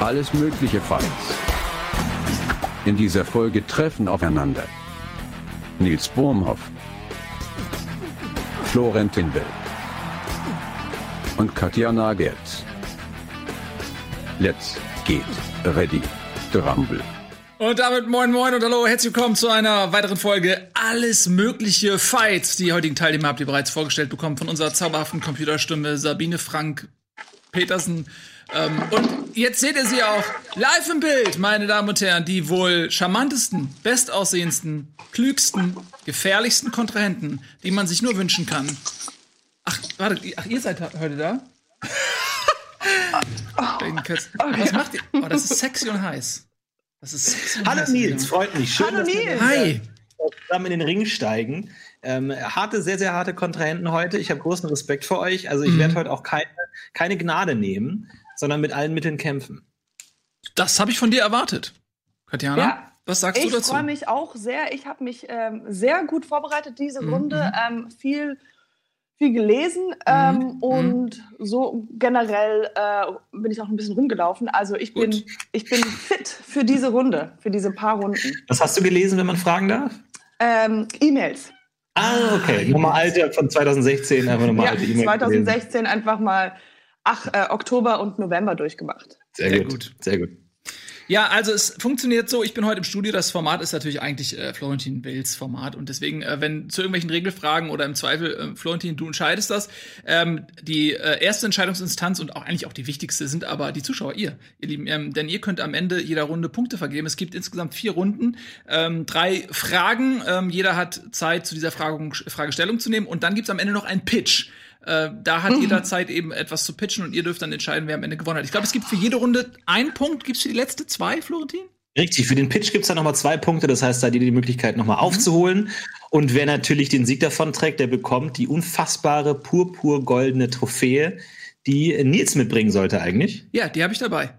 Alles mögliche Fights. In dieser Folge treffen aufeinander Nils Bohmhoff, Florentin Will und Katja Nagels. Let's get ready to rumble. Und damit moin moin und hallo, herzlich willkommen zu einer weiteren Folge Alles mögliche Fights. Die heutigen Teilnehmer habt ihr bereits vorgestellt bekommen von unserer zauberhaften Computerstimme Sabine Frank Petersen. Ähm, und jetzt seht ihr sie auch live im Bild, meine Damen und Herren, die wohl charmantesten, bestaussehendsten, klügsten, gefährlichsten Kontrahenten, die man sich nur wünschen kann. Ach, warte, ach, ihr seid heute da? Was macht ihr? Oh, das ist sexy und heiß. Das ist sexy und Hallo heiß, Nils, freut mich. Schön, Hallo dass wir Nils. Hi. zusammen in den Ring steigen. Ähm, harte, sehr, sehr harte Kontrahenten heute. Ich habe großen Respekt vor euch. Also ich Mhm. werde heute auch keine, keine Gnade nehmen, sondern mit allen Mitteln kämpfen. Das habe ich von dir erwartet. Katjana, Ja. was sagst Ich du dazu? freue mich auch sehr. Ich habe mich ähm, sehr gut vorbereitet, diese Mhm, Runde. Ähm, viel, viel gelesen ähm, Mhm, und so generell äh, bin ich auch ein bisschen rumgelaufen. Also ich bin, ich bin fit für diese Runde, für diese paar Runden. Was hast du gelesen, wenn man fragen darf? Ähm, E-Mails. Ah, okay. Nochmal alte von 2016, einfach nochmal Ja, alte E-Mail. 2016 einfach mal ach, äh, Oktober und November durchgemacht. Sehr, Sehr gut. gut. Sehr gut. Ja, also es funktioniert so, ich bin heute im Studio, das Format ist natürlich eigentlich äh, Florentin Wills Format und deswegen, äh, wenn zu irgendwelchen Regelfragen oder im Zweifel, äh, Florentin, du entscheidest das, ähm, die äh, erste Entscheidungsinstanz und auch eigentlich auch die wichtigste sind aber die Zuschauer, ihr, ihr Lieben, ähm, denn ihr könnt am Ende jeder Runde Punkte vergeben. Es gibt insgesamt vier Runden, ähm, drei Fragen, ähm, jeder hat Zeit, zu dieser Frage, Fragestellung zu nehmen und dann gibt's am Ende noch einen Pitch. Äh, da hat jeder Zeit, eben etwas zu pitchen und ihr dürft dann entscheiden, wer am Ende gewonnen hat. Ich glaube, es gibt für jede Runde einen Punkt. Gibt's für die letzte zwei, Florentin? Richtig, für den Pitch gibt es dann nochmal zwei Punkte. Das heißt, da hat jeder die Möglichkeit, nochmal aufzuholen. Und wer natürlich den Sieg davon trägt, der bekommt die unfassbare purpur-goldene Trophäe, die Nils mitbringen sollte eigentlich. Ja, die habe ich dabei.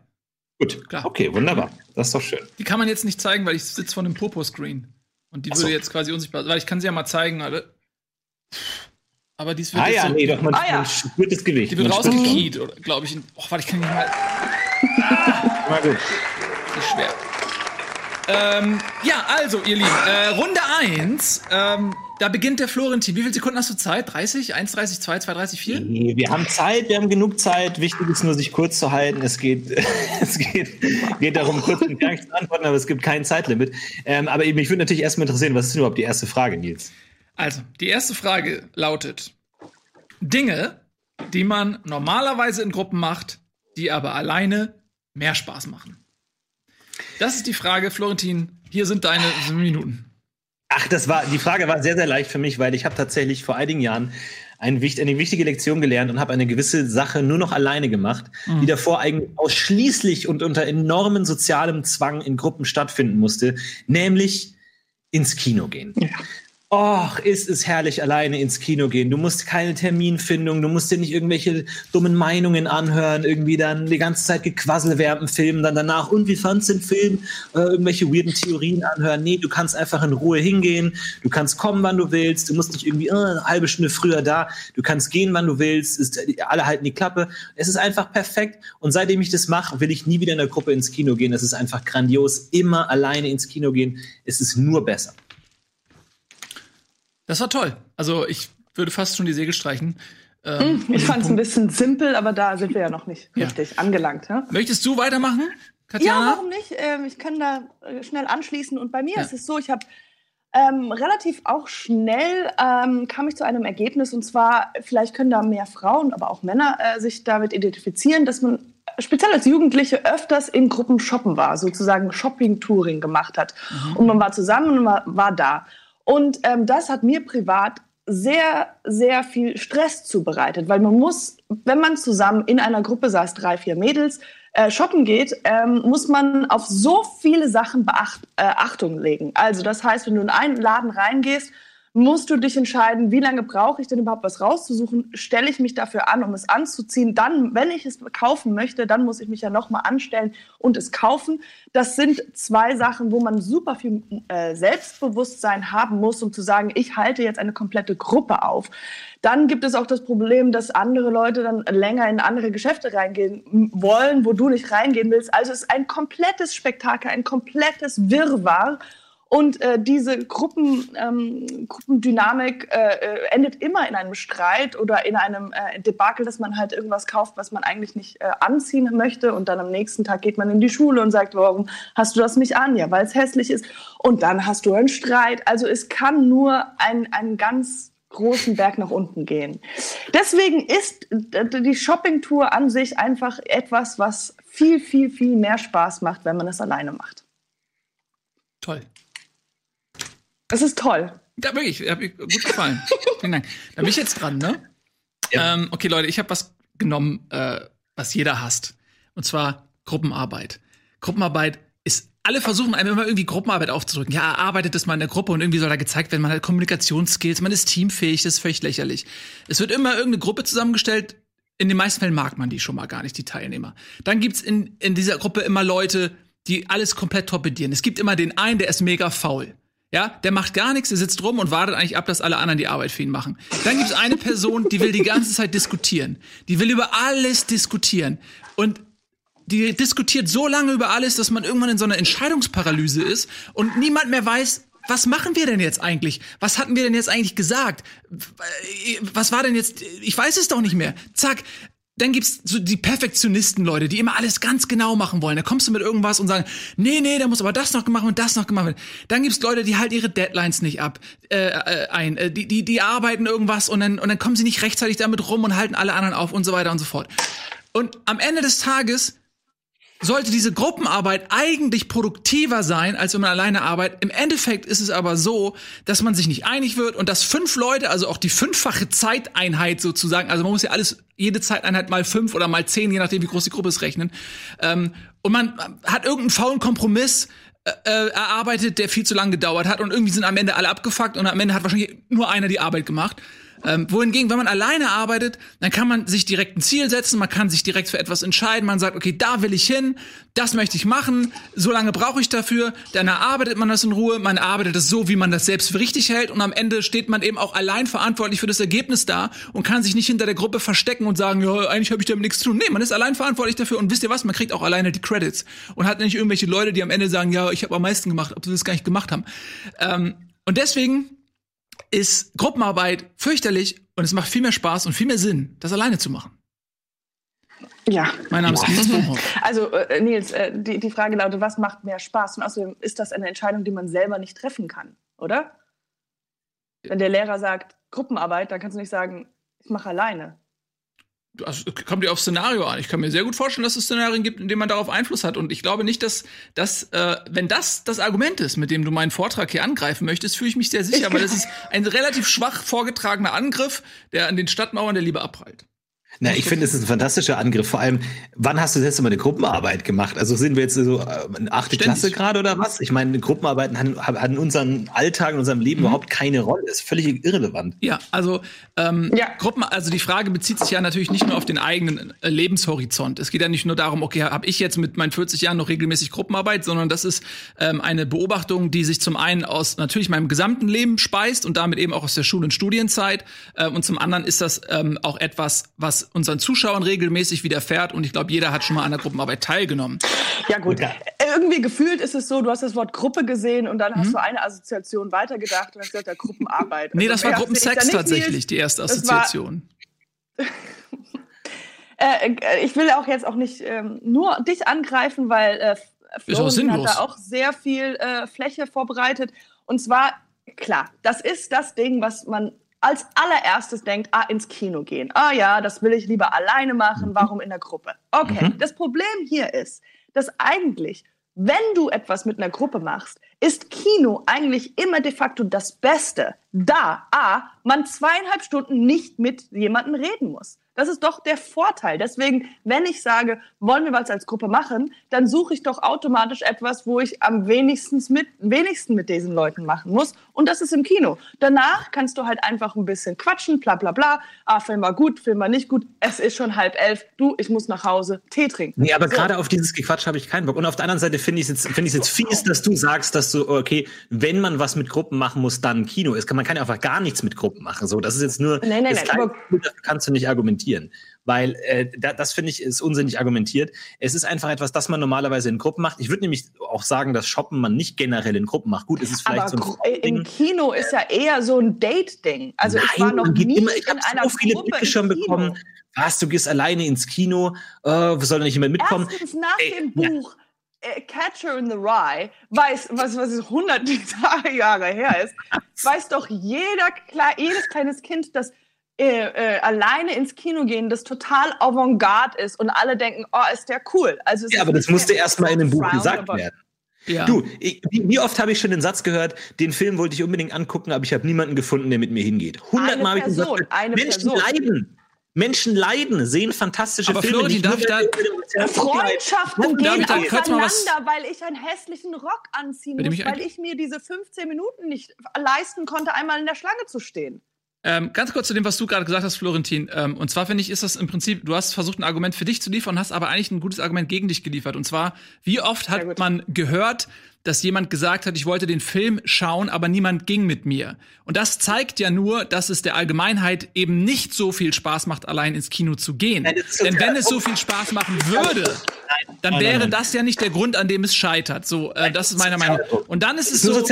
Gut, Klar. okay, wunderbar. Das ist doch schön. Die kann man jetzt nicht zeigen, weil ich sitze vor einem Popo-Screen. Und die so. würde jetzt quasi unsichtbar weil ich kann sie ja mal zeigen, alle. Aber dies wird Ah ja, so, nee, doch, man, Ah ja. man spürt das Gewicht. die wird rausgekiet, oder glaube ich. in- Oh, warte, ich kann nicht mal. Mal gut. Das ist schwer. Ähm, ja, also, ihr Lieben, äh, Runde 1, ähm, da beginnt der Florentin. Wie viele Sekunden hast du Zeit? 30? 1,30, 2, 2, 30, 4? Nee, Wir haben Zeit, wir haben genug Zeit. Wichtig ist nur, sich kurz zu halten. Es geht, es geht, geht darum, kurz und knackig zu antworten, aber es gibt kein Zeitlimit. Ähm, aber mich würde natürlich erstmal interessieren, was ist denn überhaupt die erste Frage, Nils? Also, die erste Frage lautet: Dinge, die man normalerweise in Gruppen macht, die aber alleine mehr Spaß machen. Das ist die Frage, Florentin. Hier sind deine sieben Minuten. Ach, das war, die Frage war sehr, sehr leicht für mich, weil ich habe tatsächlich vor einigen Jahren eine wichtige Lektion gelernt und habe eine gewisse Sache nur noch alleine gemacht, die davor eigentlich ausschließlich und unter enormen sozialem Zwang in Gruppen stattfinden musste, nämlich ins Kino gehen. Och, ist es herrlich, alleine ins Kino gehen. Du musst keine Terminfindung, du musst dir nicht irgendwelche dummen Meinungen anhören, irgendwie dann die ganze Zeit gequassel während dem dann danach, und wie fandst du den Film? Äh, irgendwelche weirden Theorien anhören. Nee, du kannst einfach in Ruhe hingehen, du kannst kommen, wann du willst, du musst nicht irgendwie äh, eine halbe Stunde früher da, du kannst gehen, wann du willst, ist, alle halten die Klappe. Es ist einfach perfekt und seitdem ich das mache, will ich nie wieder in der Gruppe ins Kino gehen. Es ist einfach grandios, immer alleine ins Kino gehen. Es ist nur besser. Das war toll. Also, ich würde fast schon die Segel streichen. Ähm, Ich fand es ein bisschen simpel, aber da sind wir ja noch nicht Ja. richtig angelangt. Ja? Möchtest du weitermachen, Ja, Katjana? warum nicht? Ähm, ich kann da äh, schnell anschließen. Und bei mir Ja. ist es so, ich habe ähm, relativ auch schnell ähm, kam ich zu einem Ergebnis. Und zwar, vielleicht können da mehr Frauen, aber auch Männer äh, sich damit identifizieren, dass man speziell als Jugendliche öfters in Gruppen shoppen war, sozusagen Shopping-Touring gemacht hat. Und man war zusammen und war, war da. Und ähm, das hat mir privat sehr, sehr viel Stress zubereitet, weil man muss, wenn man zusammen in einer Gruppe saß, drei, vier Mädels, äh, shoppen geht, ähm, muss man auf so viele Sachen Beacht, äh, Achtung legen. Also das heißt, wenn du in einen Laden reingehst, musst du dich entscheiden, wie lange brauche ich denn überhaupt was rauszusuchen? Stelle ich mich dafür an, um es anzuziehen? Dann, wenn ich es kaufen möchte, dann muss ich mich ja nochmal anstellen und es kaufen. Das sind zwei Sachen, wo man super viel äh, Selbstbewusstsein haben muss, um zu sagen, ich halte jetzt eine komplette Gruppe auf. Dann gibt es auch das Problem, dass andere Leute dann länger in andere Geschäfte reingehen wollen, wo du nicht reingehen willst. Also es ist ein komplettes Spektakel, ein komplettes Wirrwarr. Und äh, diese Gruppen, ähm, Gruppendynamik äh, äh, endet immer in einem Streit oder in einem äh, Debakel, dass man halt irgendwas kauft, was man eigentlich nicht äh, anziehen möchte. Und dann am nächsten Tag geht man in die Schule und sagt, warum hast du das nicht an? Ja, weil es hässlich ist. Und dann hast du einen Streit. Also es kann nur ein, ein ganz großen Berg nach unten gehen. Deswegen ist die Shoppingtour an sich einfach etwas, was viel, viel, viel mehr Spaß macht, wenn man es alleine macht. Toll. Es ist toll. Ja, wirklich, hat mir gut gefallen. Vielen Dank. Dann bin ich jetzt dran, ne? Ja. Ähm, okay, Leute, ich habe was genommen, äh, was jeder hasst. Und zwar Gruppenarbeit. Gruppenarbeit ist, alle versuchen einem immer irgendwie Gruppenarbeit aufzudrücken. Ja, arbeitet das mal in der Gruppe und irgendwie soll da gezeigt werden, man hat Kommunikationsskills, man ist teamfähig, das ist völlig lächerlich. Es wird immer irgendeine Gruppe zusammengestellt, in den meisten Fällen mag man die schon mal gar nicht, die Teilnehmer. Dann gibt's in, in dieser Gruppe immer Leute, die alles komplett torpedieren. Es gibt immer den einen, der ist mega faul. Ja, der macht gar nichts, der sitzt rum und wartet eigentlich ab, dass alle anderen die Arbeit für ihn machen. Dann gibt es eine Person, die will die ganze Zeit diskutieren. Die will über alles diskutieren. Und die diskutiert so lange über alles, dass man irgendwann in so einer Entscheidungsparalyse ist und niemand mehr weiß, was machen wir denn jetzt eigentlich? Was hatten wir denn jetzt eigentlich gesagt? Was war denn jetzt? Ich weiß es doch nicht mehr. Zack, dann gibt's so die Perfektionisten, Leute, die immer alles ganz genau machen wollen. Da kommst du mit irgendwas und sagen, nee, nee, da muss aber das noch gemacht und das noch gemacht werden. Dann gibt's Leute, die halt ihre Deadlines nicht ab äh, äh, ein, äh, die, die, die arbeiten irgendwas und dann und dann kommen sie nicht rechtzeitig damit rum und halten alle anderen auf und so weiter und so fort. Und am Ende des Tages sollte diese Gruppenarbeit eigentlich produktiver sein, als wenn man alleine arbeitet. Im Endeffekt ist es aber so, dass man sich nicht einig wird und dass fünf Leute, also auch die fünffache Zeiteinheit sozusagen, also man muss ja alles, jede Zeiteinheit mal fünf oder mal zehn, je nachdem wie groß die Gruppe ist, rechnen. Ähm, und man hat irgendeinen faulen Kompromiss äh, äh, erarbeitet, der viel zu lange gedauert hat und irgendwie sind am Ende alle abgefuckt und am Ende hat wahrscheinlich nur einer die Arbeit gemacht. Ähm, wohingegen, wenn man alleine arbeitet, dann kann man sich direkt ein Ziel setzen, man kann sich direkt für etwas entscheiden, man sagt, okay, da will ich hin, das möchte ich machen, so lange brauche ich dafür, dann erarbeitet man das in Ruhe, man arbeitet es so, wie man das selbst für richtig hält und am Ende steht man eben auch allein verantwortlich für das Ergebnis da und kann sich nicht hinter der Gruppe verstecken und sagen, ja, eigentlich habe ich damit nichts zu tun. Nee, man ist allein verantwortlich dafür und wisst ihr was, man kriegt auch alleine die Credits und hat nicht irgendwelche Leute, die am Ende sagen, ja, ich habe am meisten gemacht, ob sie das gar nicht gemacht haben. Ähm, und deswegen ist Gruppenarbeit fürchterlich und es macht viel mehr Spaß und viel mehr Sinn, das alleine zu machen. Ja. Mein Name ist Nils Bohmhoff. Also äh, Nils, äh, die, die Frage lautet, was macht mehr Spaß? Und außerdem ist das eine Entscheidung, die man selber nicht treffen kann, oder? Wenn der Lehrer sagt, Gruppenarbeit, dann kannst du nicht sagen, ich mache alleine also, kommt ja auf Szenario an. Ich kann mir sehr gut vorstellen, dass es Szenarien gibt, in denen man darauf Einfluss hat. Und ich glaube nicht, dass, dass äh, wenn das das Argument ist, mit dem du meinen Vortrag hier angreifen möchtest, fühle ich mich sehr sicher, weil das ist ein relativ schwach vorgetragener Angriff, der an den Stadtmauern der Liebe abprallt. Na, ich finde, es ist ein fantastischer Angriff. Vor allem, wann hast du das letzte Mal eine Gruppenarbeit gemacht? Also sind wir jetzt so äh, in achte Klasse gerade oder was? Ich meine, Gruppenarbeiten haben, haben in unserem Alltag, in unserem Leben mhm. überhaupt keine Rolle. Das ist völlig irrelevant. Ja, also ähm, ja. Gruppen, also die Frage bezieht sich ja natürlich nicht nur auf den eigenen äh, Lebenshorizont. Es geht ja nicht nur darum, okay, habe ich jetzt mit meinen 40 Jahren noch regelmäßig Gruppenarbeit, sondern das ist ähm, eine Beobachtung, die sich zum einen aus natürlich meinem gesamten Leben speist und damit eben auch aus der Schul- und Studienzeit. Äh, und zum anderen ist das ähm, auch etwas, was unseren Zuschauern regelmäßig widerfährt und ich glaube, jeder hat schon mal an der Gruppenarbeit teilgenommen. Ja gut, ja. irgendwie gefühlt ist es so, du hast das Wort Gruppe gesehen und dann mhm. hast du eine Assoziation weitergedacht und hast gesagt, ja, Gruppenarbeit. Nee, das also, war Gruppensex tatsächlich, die erste Assoziation. äh, ich will auch jetzt auch nicht ähm, nur dich angreifen, weil äh, Florentin hat da auch sehr viel äh, Fläche vorbereitet. Und zwar, klar, das ist das Ding, was man als allererstes denkt, ah, ins Kino gehen. Ah ja, das will ich lieber alleine machen, warum in der Gruppe? Okay, mhm. das Problem hier ist, dass eigentlich, wenn du etwas mit einer Gruppe machst, ist Kino eigentlich immer de facto das Beste, da A, man zweieinhalb Stunden nicht mit jemandem reden muss. Das ist doch der Vorteil. Deswegen, wenn ich sage, wollen wir was als Gruppe machen, dann suche ich doch automatisch etwas, wo ich am wenigsten mit, wenigsten mit diesen Leuten machen muss. Und das ist im Kino. Danach kannst du halt einfach ein bisschen quatschen, bla bla bla. Ah, Film war gut, Film war nicht gut. Es ist schon halb elf. Du, ich muss nach Hause Tee trinken. Nee, aber so. gerade auf dieses Gequatsch habe ich keinen Bock. Und auf der anderen Seite finde ich es jetzt, find jetzt fies, dass du sagst, dass du, okay, wenn man was mit Gruppen machen muss, dann Kino ist. Man kann ja einfach gar nichts mit Gruppen machen. So, das ist jetzt nur, nein, nein, nein, aber kannst du nicht argumentieren argumentieren. Weil äh, da, das finde ich ist unsinnig argumentiert. Es ist einfach etwas, das man normalerweise in Gruppen macht. Ich würde nämlich auch sagen, dass Shoppen man nicht generell in Gruppen macht. Gut, es ist vielleicht aber so ein im Kino ist ja eher so ein Date-Ding. Also Nein, ich war noch nie immer, ich habe einer so viele Gruppe Blicke schon bekommen. Was, du gehst alleine ins Kino? Äh, soll da nicht jemand mitkommen? Erstens nach Ey, dem ja. Buch äh, Catcher in the Rye, weiß, was, was es hunderte Jahre her ist, weiß doch jeder, jedes kleines Kind, dass äh, äh, alleine ins Kino gehen, das total avantgarde ist und alle denken, oh, ist der cool. Also es Ja, ist aber das musste mehr erst mal in einem Buch gesagt werden. Ja. Du, ich, wie, wie oft habe ich schon den Satz gehört, den Film wollte ich unbedingt angucken, aber ich habe niemanden gefunden, der mit mir hingeht. Hundertmal habe ich eine Menschen Person. leiden. Menschen leiden, sehen fantastische Aber Filme. Nicht darf da- dem Freundschaften. Darf gehen ich da kurz mal was- auseinander, weil ich einen hässlichen Rock anziehen dem muss, weil ich mir diese 15 Minuten nicht leisten konnte, einmal in der Schlange zu stehen. Ähm, ganz kurz zu dem, was du gerade gesagt hast, Florentin. Ähm, und zwar finde ich, ist das im Prinzip, du hast versucht, ein Argument für dich zu liefern, hast aber eigentlich ein gutes Argument gegen dich geliefert. Und zwar, wie oft hat man gehört, dass jemand gesagt hat, ich wollte den Film schauen, aber niemand ging mit mir. Und das zeigt ja nur, dass es der Allgemeinheit eben nicht so viel Spaß macht, allein ins Kino zu gehen. Nein, Denn wenn es so viel Spaß machen würde, dann wäre das ja nicht der Grund, an dem es scheitert. So, äh, das ist meine Meinung. Und dann ist es so.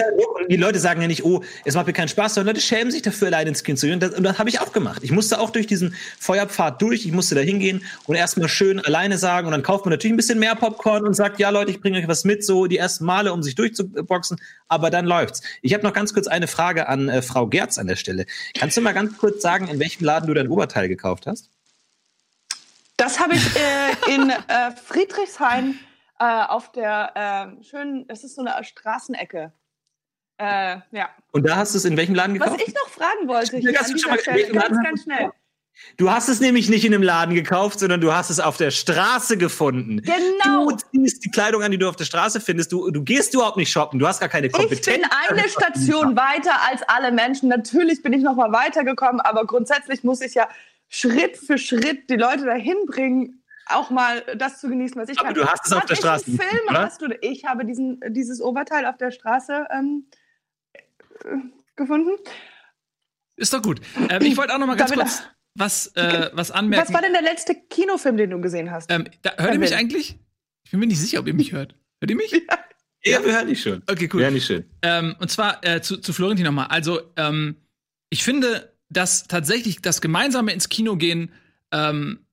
die Leute sagen ja nicht, oh, es macht mir keinen Spaß, sondern Leute schämen sich dafür, allein ins Kino zu gehen. Und das, und das habe ich auch gemacht. Ich musste auch durch diesen Feuerpfad durch, ich musste da hingehen und erstmal schön alleine sagen und dann kauft man natürlich ein bisschen mehr Popcorn und sagt, ja Leute, ich bringe euch was mit, so die ersten Male, um sich durchzuboxen, aber dann läuft's. Ich habe noch ganz kurz eine Frage an äh, Frau Gerz an der Stelle. Kannst du mal ganz kurz sagen, in welchem Laden du dein Oberteil gekauft hast? Das habe ich äh, in äh, Friedrichshain äh, auf der äh, schönen, es ist so eine Straßenecke. Äh, ja. Und da hast du es in welchem Laden Was gekauft? ich noch fragen wollte hier ganz an schon mal- dieser Stelle, ganz, ganz schnell. Du hast es nämlich nicht in einem Laden gekauft, sondern du hast es auf der Straße gefunden. Genau. Du ziehst die Kleidung an, die du auf der Straße findest. Du, du gehst überhaupt nicht shoppen. Du hast gar keine Kompetenz. Ich bin eine Station weiter als alle Menschen. Natürlich bin ich noch mal weitergekommen, aber grundsätzlich muss ich ja Schritt für Schritt die Leute dahin bringen, auch mal das zu genießen, was ich Aber kann. du hast es auf der ich Straße Film gefunden, oder? hast du? Ich habe diesen, dieses Oberteil auf der Straße ähm, äh, gefunden. Ist doch gut. Ähm, ich wollte auch noch mal ganz Damit- kurz was, äh, was anmerken. Was war denn der letzte Kinofilm, den du gesehen hast? Ähm, da, hört ihr mich eigentlich? Ich bin mir nicht sicher, ob ihr mich hört. Hört ihr mich? Ja, wir hören dich schon. Okay, cool. Wir hören dich schön. Ähm, und zwar äh, zu, zu Florentin nochmal. Also, ähm, ich finde, dass tatsächlich das gemeinsame ins Kino gehen ähm,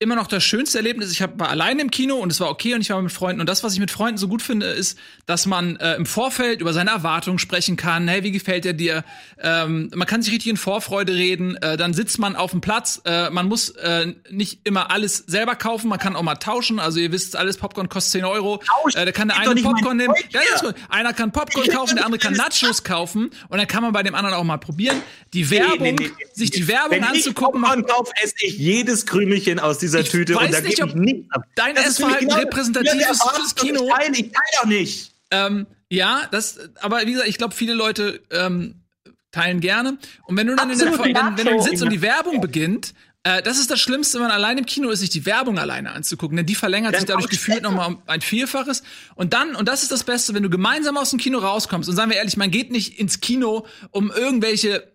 immer noch das schönste Erlebnis. Ich hab, war alleine im Kino und es war okay und ich war mit Freunden. Und das, was ich mit Freunden so gut finde, ist, dass man äh, im Vorfeld über seine Erwartungen sprechen kann. Hey, wie gefällt er dir? Ähm, man kann sich richtig in Vorfreude reden. Äh, dann sitzt man auf dem Platz. Äh, man muss äh, nicht immer alles selber kaufen. Man kann auch mal tauschen. Also ihr wisst, alles Popcorn kostet 10 Euro. Äh, da kann der eine Popcorn nehmen. Ja. Einer kann Popcorn kaufen, der andere kann Nachos kaufen. Und dann kann man bei dem anderen auch mal probieren, die Werbung, Nee, nee, nee. sich die Werbung Wenn anzugucken. ich Popcorn kaufe, esse ich jedes Krümelchen aus dieser Ich Tüte und da nicht, ich nichts ab. dein Essverhalten repräsentativ Ja, ist fürs Kino. Ich teile, ich teile doch nicht. Ähm, ja, das, aber wie gesagt, ich glaube, viele Leute ähm, teilen gerne. Und wenn du dann in der, Absolut, wenn, wenn du sitzt und die Werbung beginnt, äh, das ist das Schlimmste, wenn man allein im Kino ist, sich die Werbung alleine anzugucken, denn die verlängert Dann sich dadurch gefühlt nochmal um ein Vielfaches. Und dann, und das ist das Beste, wenn du gemeinsam aus dem Kino rauskommst, und sagen wir ehrlich, man geht nicht ins Kino, um irgendwelche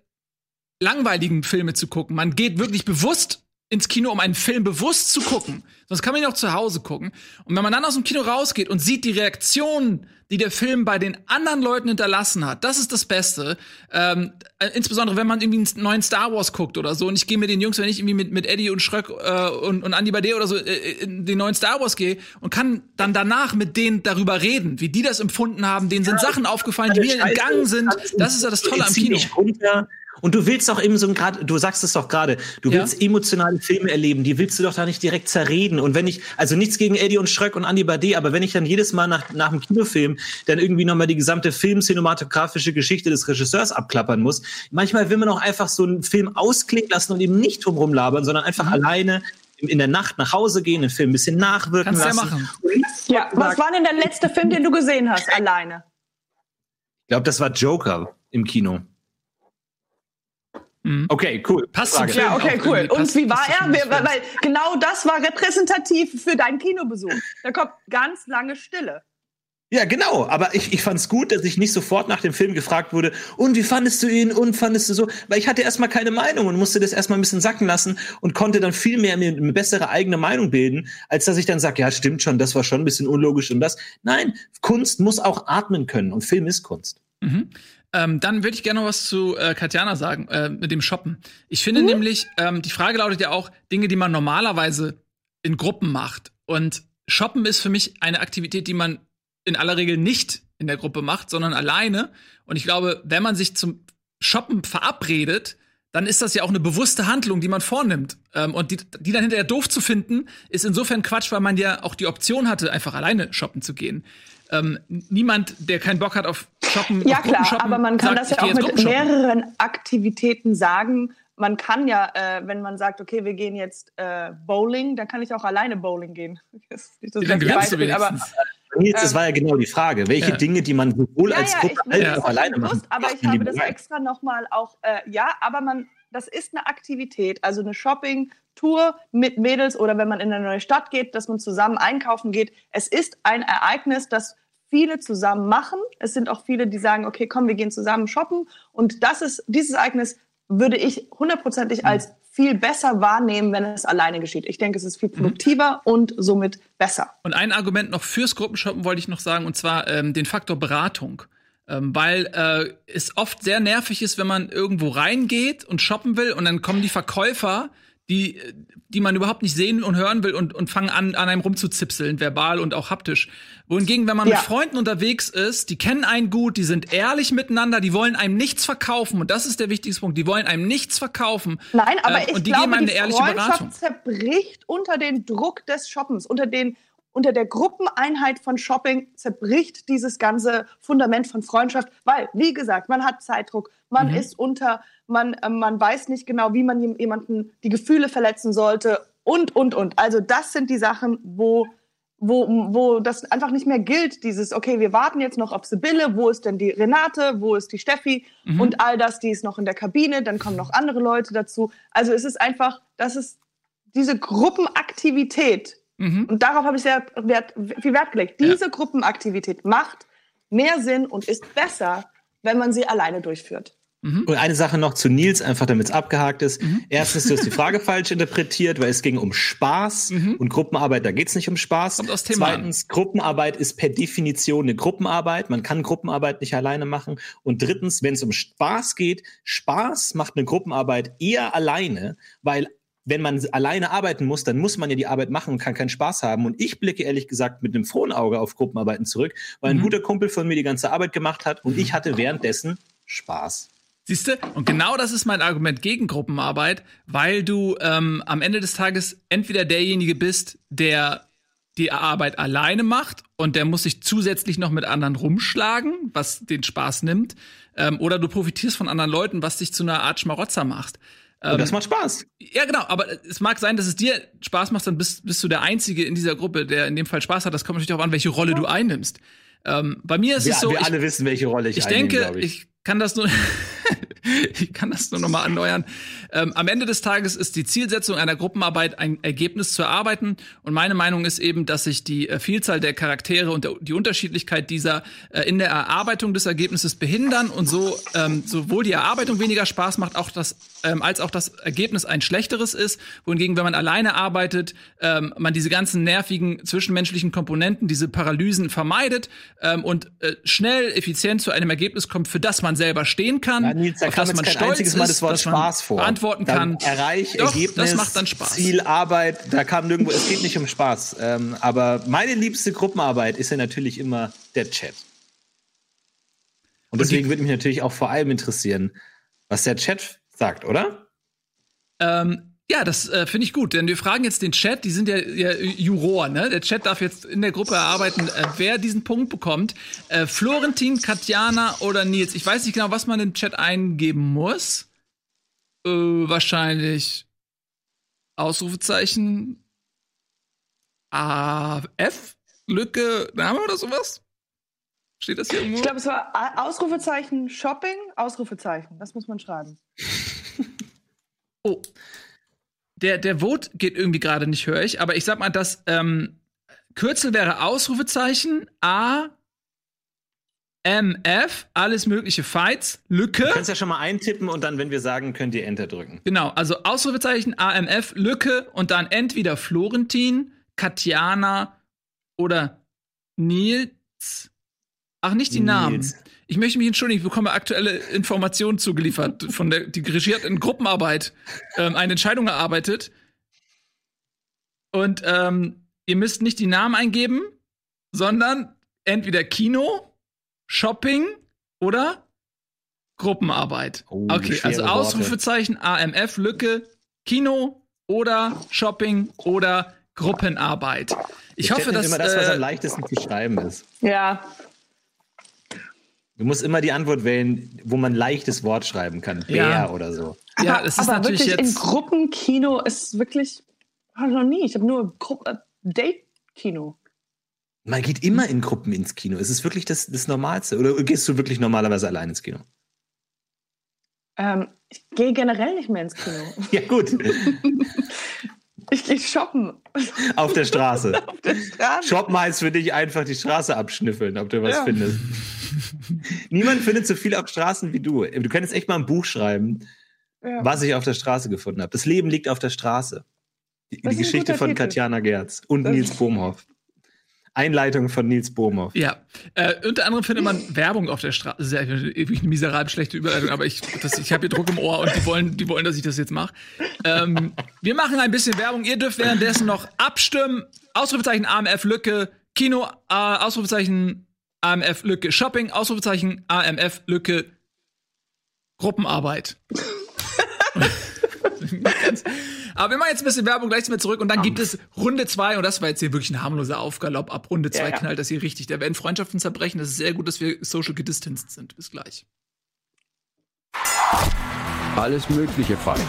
langweiligen Filme zu gucken. Man geht wirklich bewusst ins Kino, um einen Film bewusst zu gucken. Sonst kann man ihn auch zu Hause gucken. Und wenn man dann aus dem Kino rausgeht und sieht die Reaktion, die der Film bei den anderen Leuten hinterlassen hat, das ist das Beste. Ähm, äh, insbesondere, wenn man irgendwie einen neuen Star Wars guckt oder so. Und ich gehe mit den Jungs, wenn ich irgendwie mit, mit Eddie und Schröck äh, und, und Andy Bade oder so äh, in den neuen Star Wars gehe und kann dann danach mit denen darüber reden, wie die das empfunden haben. Denen sind Sachen aufgefallen, die mir entgangen sind. Das ist ja das Tolle am Kino. runter Und du willst auch eben so gerade, du sagst es doch gerade, du Ja. willst emotionale Filme erleben, die willst du doch da nicht direkt zerreden. Und wenn ich, also nichts gegen Eddie und Schröck und Andy Bade, aber wenn ich dann jedes Mal nach, nach dem Kinofilm dann irgendwie nochmal die gesamte filmcinematografische Geschichte des Regisseurs abklappern muss, manchmal will man auch einfach so einen Film ausklingen lassen und eben nicht drumrum labern, sondern einfach Mhm. alleine in der Nacht nach Hause gehen, den Film ein bisschen nachwirken Kannst du ja lassen. machen. Ja, was war denn der letzte Film, den du gesehen hast, alleine? Ich glaube, das war Joker im Kino. Mhm. Okay, cool. Passt zum Frage. Film. Ja, okay, auch cool. Und wie war er? Film. weil genau das war repräsentativ für deinen Kinobesuch. Da kommt ganz lange Stille. Ja, genau. Aber ich, ich fand's gut, dass ich nicht sofort nach dem Film gefragt wurde, und wie fandest du ihn und fandest du so? Weil ich hatte erstmal keine Meinung und musste das erstmal ein bisschen sacken lassen und konnte dann viel mehr mir eine bessere eigene Meinung bilden, als dass ich dann sage, ja, stimmt schon, das war schon ein bisschen unlogisch und das. Nein, Kunst muss auch atmen können und Film ist Kunst. Mhm. Ähm, dann würde ich gerne noch was zu äh, Katjana sagen, äh, mit dem Shoppen. Ich Mhm. finde nämlich, ähm, die Frage lautet ja auch, Dinge, die man normalerweise in Gruppen macht. Und Shoppen ist für mich eine Aktivität, die man in aller Regel nicht in der Gruppe macht, sondern alleine. Und ich glaube, wenn man sich zum Shoppen verabredet, dann ist das ja auch eine bewusste Handlung, die man vornimmt. Ähm, und die, die dann hinterher doof zu finden, ist insofern Quatsch, weil man ja auch die Option hatte, einfach alleine shoppen zu gehen. Ähm, niemand, der keinen Bock hat auf Shoppen, Ja auf klar, aber man kann sagt, das ja auch mit mehreren Aktivitäten sagen. Man kann ja, äh, wenn man sagt, okay, wir gehen jetzt äh, Bowling, dann kann ich auch alleine Bowling gehen. Das das Ja, dann du aber. Nils, das war ja genau die Frage. Welche ja. Dinge, die man sowohl ja, als Gruppe als auch alleine bewusst, aber ich kann, habe das extra nochmal auch, äh, ja, aber man, das ist eine Aktivität, also eine Shopping-Tour mit Mädels oder wenn man in eine neue Stadt geht, dass man zusammen einkaufen geht. Es ist ein Ereignis, das viele zusammen machen. Es sind auch viele, die sagen, okay, komm, wir gehen zusammen shoppen. Und das ist, dieses Ereignis würde ich hundertprozentig als viel besser wahrnehmen, wenn es alleine geschieht. Ich denke, es ist viel produktiver und somit besser. Und ein Argument noch fürs Gruppenshoppen wollte ich noch sagen, und zwar ähm, den Faktor Beratung. Ähm, weil äh, es oft sehr nervig ist, wenn man irgendwo reingeht und shoppen will und dann kommen die Verkäufer, die, die man überhaupt nicht sehen und hören will und, und fangen an, an einem rumzuzipseln, verbal und auch haptisch. Wohingegen, wenn man Ja. mit Freunden unterwegs ist, die kennen einen gut, die sind ehrlich miteinander, die wollen einem nichts verkaufen und das ist der wichtigste Punkt, die wollen einem nichts verkaufen. Nein, aber Äh, ich und die glaube, geben einem die eine ehrliche Beratung. Freundschaft zerbricht unter den Druck des Shoppens, unter den unter der Gruppeneinheit von Shopping zerbricht dieses ganze Fundament von Freundschaft, weil, wie gesagt, man hat Zeitdruck, man Mhm. ist unter, man, äh, man weiß nicht genau, wie man jem- jemanden die Gefühle verletzen sollte und, und, und. Also das sind die Sachen, wo, wo, wo das einfach nicht mehr gilt, dieses, okay, wir warten jetzt noch auf Sibylle, wo ist denn die Renate, wo ist die Steffi Mhm. und all das, die ist noch in der Kabine, dann kommen noch andere Leute dazu. Also es ist einfach, das ist diese Gruppenaktivität, Mhm. und darauf habe ich sehr Wert, viel Wert gelegt, diese Gruppenaktivität macht mehr Sinn und ist besser, wenn man sie alleine durchführt. Und eine Sache noch zu Nils, einfach damit es abgehakt ist. Mhm. Erstens, du hast die Frage falsch interpretiert, weil es ging um Spaß und Gruppenarbeit, da geht's nicht um Spaß. Mhm. Kommt aufs Thema Zweitens, Gruppenarbeit ist per Definition eine Gruppenarbeit. Man kann Gruppenarbeit nicht alleine machen. Und drittens, wenn es um Spaß geht, Spaß macht eine Gruppenarbeit eher alleine, weil wenn man alleine arbeiten muss, dann muss man ja die Arbeit machen und kann keinen Spaß haben. Und ich blicke ehrlich gesagt mit einem frohen Auge auf Gruppenarbeiten zurück, weil ein Mhm. guter Kumpel von mir die ganze Arbeit gemacht hat und ich hatte währenddessen Spaß. Siehst du? Und genau das ist mein Argument gegen Gruppenarbeit, weil du ähm, am Ende des Tages entweder derjenige bist, der die Arbeit alleine macht und der muss sich zusätzlich noch mit anderen rumschlagen, was den Spaß nimmt, ähm, oder du profitierst von anderen Leuten, was dich zu einer Art Schmarotzer macht. Und das macht Spaß. Ja, genau, aber es mag sein, dass es dir Spaß macht, dann bist, bist du der Einzige in dieser Gruppe, der in dem Fall Spaß hat. Das kommt natürlich darauf an, welche Rolle du einnimmst. Ähm, bei mir ist Wir, es so, wir ich, alle wissen, welche Rolle ich, ich einnehme, denke, ich. ich. Kann das nur, ich kann das nur noch mal erneuern. Ähm, am Ende des Tages ist die Zielsetzung einer Gruppenarbeit ein Ergebnis zu erarbeiten. Und meine Meinung ist eben, dass sich die äh, Vielzahl der Charaktere und der, die Unterschiedlichkeit dieser äh, in der Erarbeitung des Ergebnisses behindern und so ähm, sowohl die Erarbeitung weniger Spaß macht, auch das ähm, als auch das Ergebnis ein schlechteres ist. Wohingegen, wenn man alleine arbeitet, ähm, man diese ganzen nervigen zwischenmenschlichen Komponenten, diese Paralysen vermeidet ähm, und äh, schnell, effizient zu einem Ergebnis kommt, für das man selber stehen kann, Ja, Nils, da auf das man stolz einziges Mal ist, das Wort dass man Spaß vor. beantworten kann. Erreich, Doch, Ergebnis, das macht dann Spaß. Ziel, Arbeit, da kam nirgendwo, es geht nicht um Spaß. Ähm, aber meine liebste Gruppenarbeit ist ja natürlich immer der Chat. Und deswegen würde mich natürlich auch vor allem interessieren, was der Chat sagt, oder? Ähm, ja, das äh, finde ich gut, denn wir fragen jetzt den Chat, die sind ja, ja Juror, ne? Der Chat darf jetzt in der Gruppe erarbeiten, äh, wer diesen Punkt bekommt. Äh, Florentin, Katjana oder Nils. Ich weiß nicht genau, was man im Chat eingeben muss. Äh, wahrscheinlich Ausrufezeichen AF, Lücke, Name oder sowas? Steht das hier irgendwo? Ich glaube, es war Ausrufezeichen Shopping, Ausrufezeichen. Das muss man schreiben. Oh. Der, der Vote geht irgendwie gerade nicht, höre ich. Aber ich sag mal, das ähm, Kürzel wäre Ausrufezeichen A M F, alles mögliche Fights, Lücke. Du kannst ja schon mal eintippen und dann, wenn wir sagen, könnt ihr Enter drücken. Genau, also Ausrufezeichen AMF, Lücke und dann entweder Florentin, Katjana oder Nils. Ach, nicht die Namen. Nils. Ich möchte mich entschuldigen, ich bekomme aktuelle Informationen zugeliefert. Von der, die Regie hat in Gruppenarbeit ähm, eine Entscheidung erarbeitet. Und ähm, ihr müsst nicht die Namen eingeben, sondern entweder Kino, Shopping oder Gruppenarbeit. Oh, okay, also Worte. Ausrufezeichen AMF, Lücke, Kino oder Shopping oder Gruppenarbeit. Ich Der hoffe, Chat nimmt dass. immer das, was am Äh, leichtesten zu schreiben ist. Ja. Du musst immer die Antwort wählen, wo man leichtes Wort schreiben kann. Bär Ja. oder so. ja, aber, das ist aber natürlich wirklich in jetzt. Gruppenkino ist wirklich hab ich noch nie. Ich habe nur Gru äh, Date-Kino. Man geht immer in Gruppen ins Kino. Es ist wirklich das, das Normalste. Oder gehst du wirklich normalerweise allein ins Kino? Ähm, ich gehe generell nicht mehr ins Kino. Ja, gut. Ich gehe shoppen Auf der Straße. auf der Straße. Shoppen heißt für dich einfach die Straße abschnüffeln, ob du was Ja. findest. Niemand findet so viel auf Straßen wie du. Du könntest echt mal ein Buch schreiben, Ja. was ich auf der Straße gefunden habe. Das Leben liegt auf der Straße. Die, die Geschichte von Titel. Katjana Gerz und Das- Nils Bohmhoff. Einleitung von Nils Bohmhoff. Ja, äh, unter anderem findet man Werbung auf der Straße. Sehr wirklich eine miserabel schlechte Überleitung, aber ich, das- ich habe hier Druck im Ohr und die wollen, die wollen, dass ich das jetzt mache. Ähm, wir machen ein bisschen Werbung. Ihr dürft währenddessen noch abstimmen. Ausrufezeichen AMF Lücke, Kino, äh, Ausrufezeichen AMF Lücke, Shopping, Ausrufezeichen AMF Lücke, Gruppenarbeit. Ganz- Aber wir machen jetzt ein bisschen Werbung, gleich sind wir zurück und dann gibt es Runde zwei und das war jetzt hier wirklich ein harmloser Aufgalopp. Ab Runde zwei Ja, ja. knallt das hier richtig. Da werden Freundschaften zerbrechen. Das ist sehr gut, dass wir social gedistanced sind. Bis gleich. Alles mögliche Fights.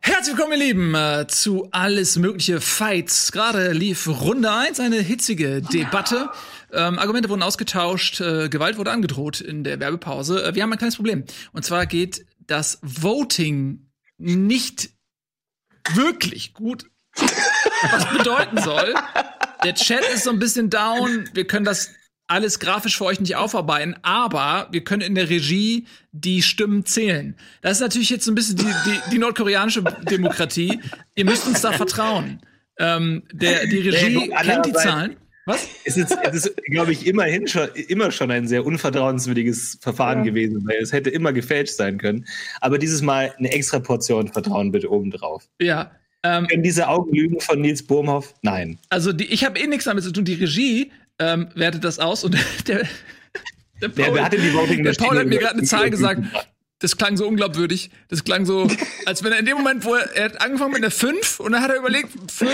Herzlich willkommen, ihr Lieben, äh, zu Alles Mögliche Fights. Gerade lief Runde 1, eine hitzige Debatte. Ähm, Argumente wurden ausgetauscht, äh, Gewalt wurde angedroht in der Werbepause. Äh, wir haben ein kleines Problem. Und zwar geht das Voting nicht wirklich gut, was bedeuten soll. Der Chat ist so ein bisschen down. Wir können das alles grafisch für euch nicht aufarbeiten, aber wir können in der Regie die Stimmen zählen. Das ist natürlich jetzt so ein bisschen die, die, die nordkoreanische Demokratie. Ihr müsst uns da vertrauen. Ähm, der, die Regie kennt die Zahlen. Was? Es ist, es ist glaube ich, immerhin schon, immer schon ein sehr unvertrauenswürdiges Verfahren Ja. gewesen, weil es hätte immer gefälscht sein können. Aber dieses Mal eine extra Portion Vertrauen bitte obendrauf. Ja. Ähm, Können diese Augen lügen von Nils Bohmhoff? Nein. also die, ich habe eh nichts damit zu tun. Die Regie ähm, wertet das aus und der, der Paul, Voting der Paul hat mir gerade eine Zahl gesagt. Das klang so unglaubwürdig. Das klang so, als wenn er in dem Moment, wo er, er hat angefangen mit einer 5 und dann hat er überlegt, 5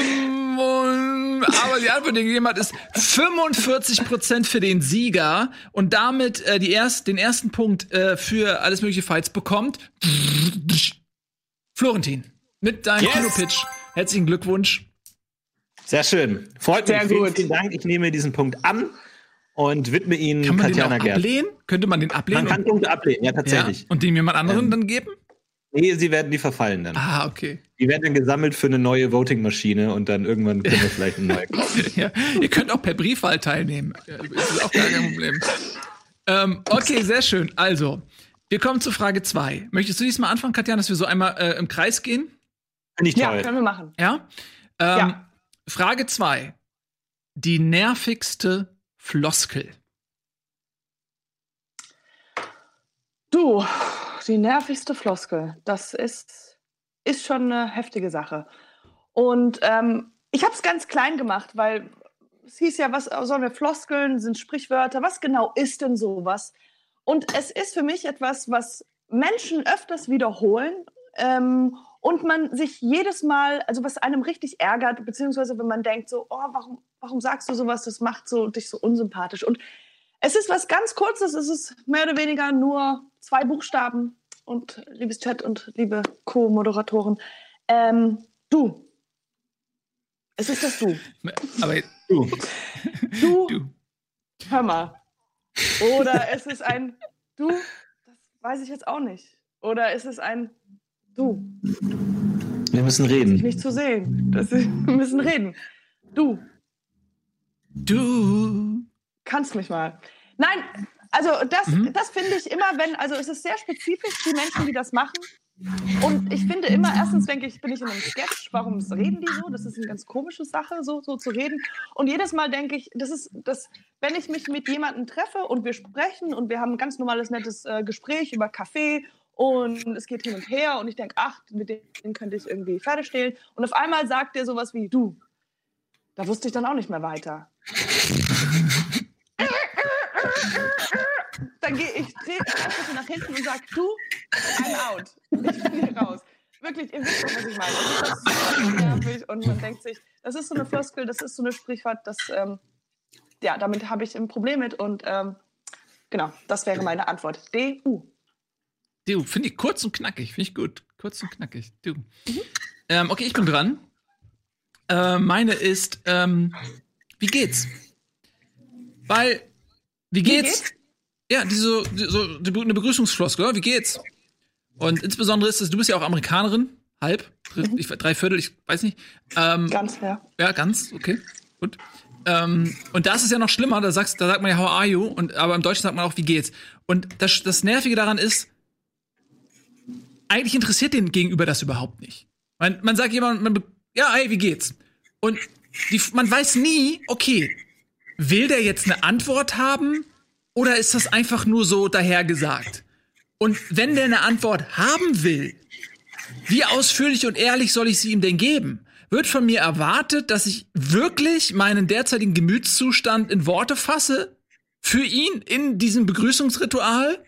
aber die Antwort, die gegeben hat, ist 45% für den Sieger und damit äh, die erst, den ersten Punkt äh, für alles mögliche Fights bekommt Florentin mit deinem Yes! Kinopitch. Herzlichen Glückwunsch. Sehr schön. Freut Sehr mich. Vielen, gut. vielen Dank. Ich nehme diesen Punkt an und widme ihn Kann man Katjana den auch Gerd. ablehnen? Könnte man den ablehnen? Man kann Punkte ablehnen, ja, ja, tatsächlich. und dem jemand anderen dann geben? Nee, sie werden die verfallen dann. Ah, okay. Die werden dann gesammelt für eine neue Voting-Maschine und dann irgendwann können wir vielleicht eine neue kaufen. Ja, ihr könnt auch per Briefwahl teilnehmen. Ja, Das ist auch gar kein Problem. ähm, okay, sehr schön. Also, wir kommen zu Frage 2. Möchtest du diesmal anfangen, Katja, dass wir so einmal äh, im Kreis gehen? Finde ich Ja, toll. können wir machen. Ja? Ähm, Ja. Frage 2. Die nervigste Floskel. Du, die nervigste Floskel, das ist, ist schon eine heftige Sache. Und ähm, ich habe es ganz klein gemacht, weil es hieß ja, was sollen wir Floskeln, sind Sprichwörter, was genau ist denn sowas? Und es ist für mich etwas, was Menschen öfters wiederholen ähm, und man sich jedes Mal, also was einem richtig ärgert, beziehungsweise wenn man denkt so, oh, warum, warum sagst du sowas, das macht so, dich so unsympathisch. Und es ist was ganz Kurzes, es ist mehr oder weniger nur zwei Buchstaben. Und liebes Chat und liebe Co-Moderatoren, ähm, du. Es ist das Du. Aber Du. Du, du. hör mal. Oder es ist ein Du, das weiß ich jetzt auch nicht. Oder es ist ein Du, Wir müssen reden. nicht zu sehen. Das ist, wir müssen reden. Du, Du. kannst mich mal. Nein, also das, Mhm. das finde ich immer, wenn, also es ist sehr spezifisch, die Menschen, die das machen. Und ich finde immer, erstens denke ich, bin ich in einem Sketch, warum reden die so? Das ist eine ganz komische Sache, so, so zu reden. Und jedes Mal denke ich, das ist, das, wenn ich mich mit jemandem treffe und wir sprechen und wir haben ein ganz normales, nettes äh, Gespräch über Kaffee und es geht hin und her und ich denke, ach, mit dem könnte ich irgendwie Pferde stehlen. Und auf einmal sagt der sowas wie, du, da wusste ich dann auch nicht mehr weiter. Dann gehe ich, drehe ich ein bisschen nach hinten und sage, du, I'm out. Ich bin hier raus. Wirklich, ihr wisst was ich meine. Das ist super nervig und man denkt sich, das ist so eine Floskel, das ist so eine Sprichwort, das, ähm, ja, damit habe ich ein Problem mit und ähm, genau, das wäre meine Antwort. D-U. Du, finde ich kurz und knackig. Finde ich gut. Kurz und knackig. Du. Ähm, okay, ich bin dran. Äh, meine ist, ähm, wie geht's? Weil, wie geht's? geht's? Ja, diese, die- so, eine Begrüßungsfloskel, oder? wie geht's? Und insbesondere ist es, du bist ja auch Amerikanerin, halb, dr- ich, drei Viertel, ich weiß nicht. Ähm, Ganz, ja. ja, ganz, okay, gut. Ähm, und da ist es ja noch schlimmer, da, sagst, da sagt man ja, how are you? Und, aber im Deutschen sagt man auch, wie geht's? Und das, das Nervige daran ist, eigentlich interessiert den Gegenüber das überhaupt nicht. Man, man sagt jemandem, ja, hey, wie geht's? Und die, man weiß nie, okay, will der jetzt eine Antwort haben oder ist das einfach nur so dahergesagt? Und wenn der eine Antwort haben will, wie ausführlich und ehrlich soll ich sie ihm denn geben? Wird von mir erwartet, dass ich wirklich meinen derzeitigen Gemütszustand in Worte fasse? Für ihn in diesem Begrüßungsritual?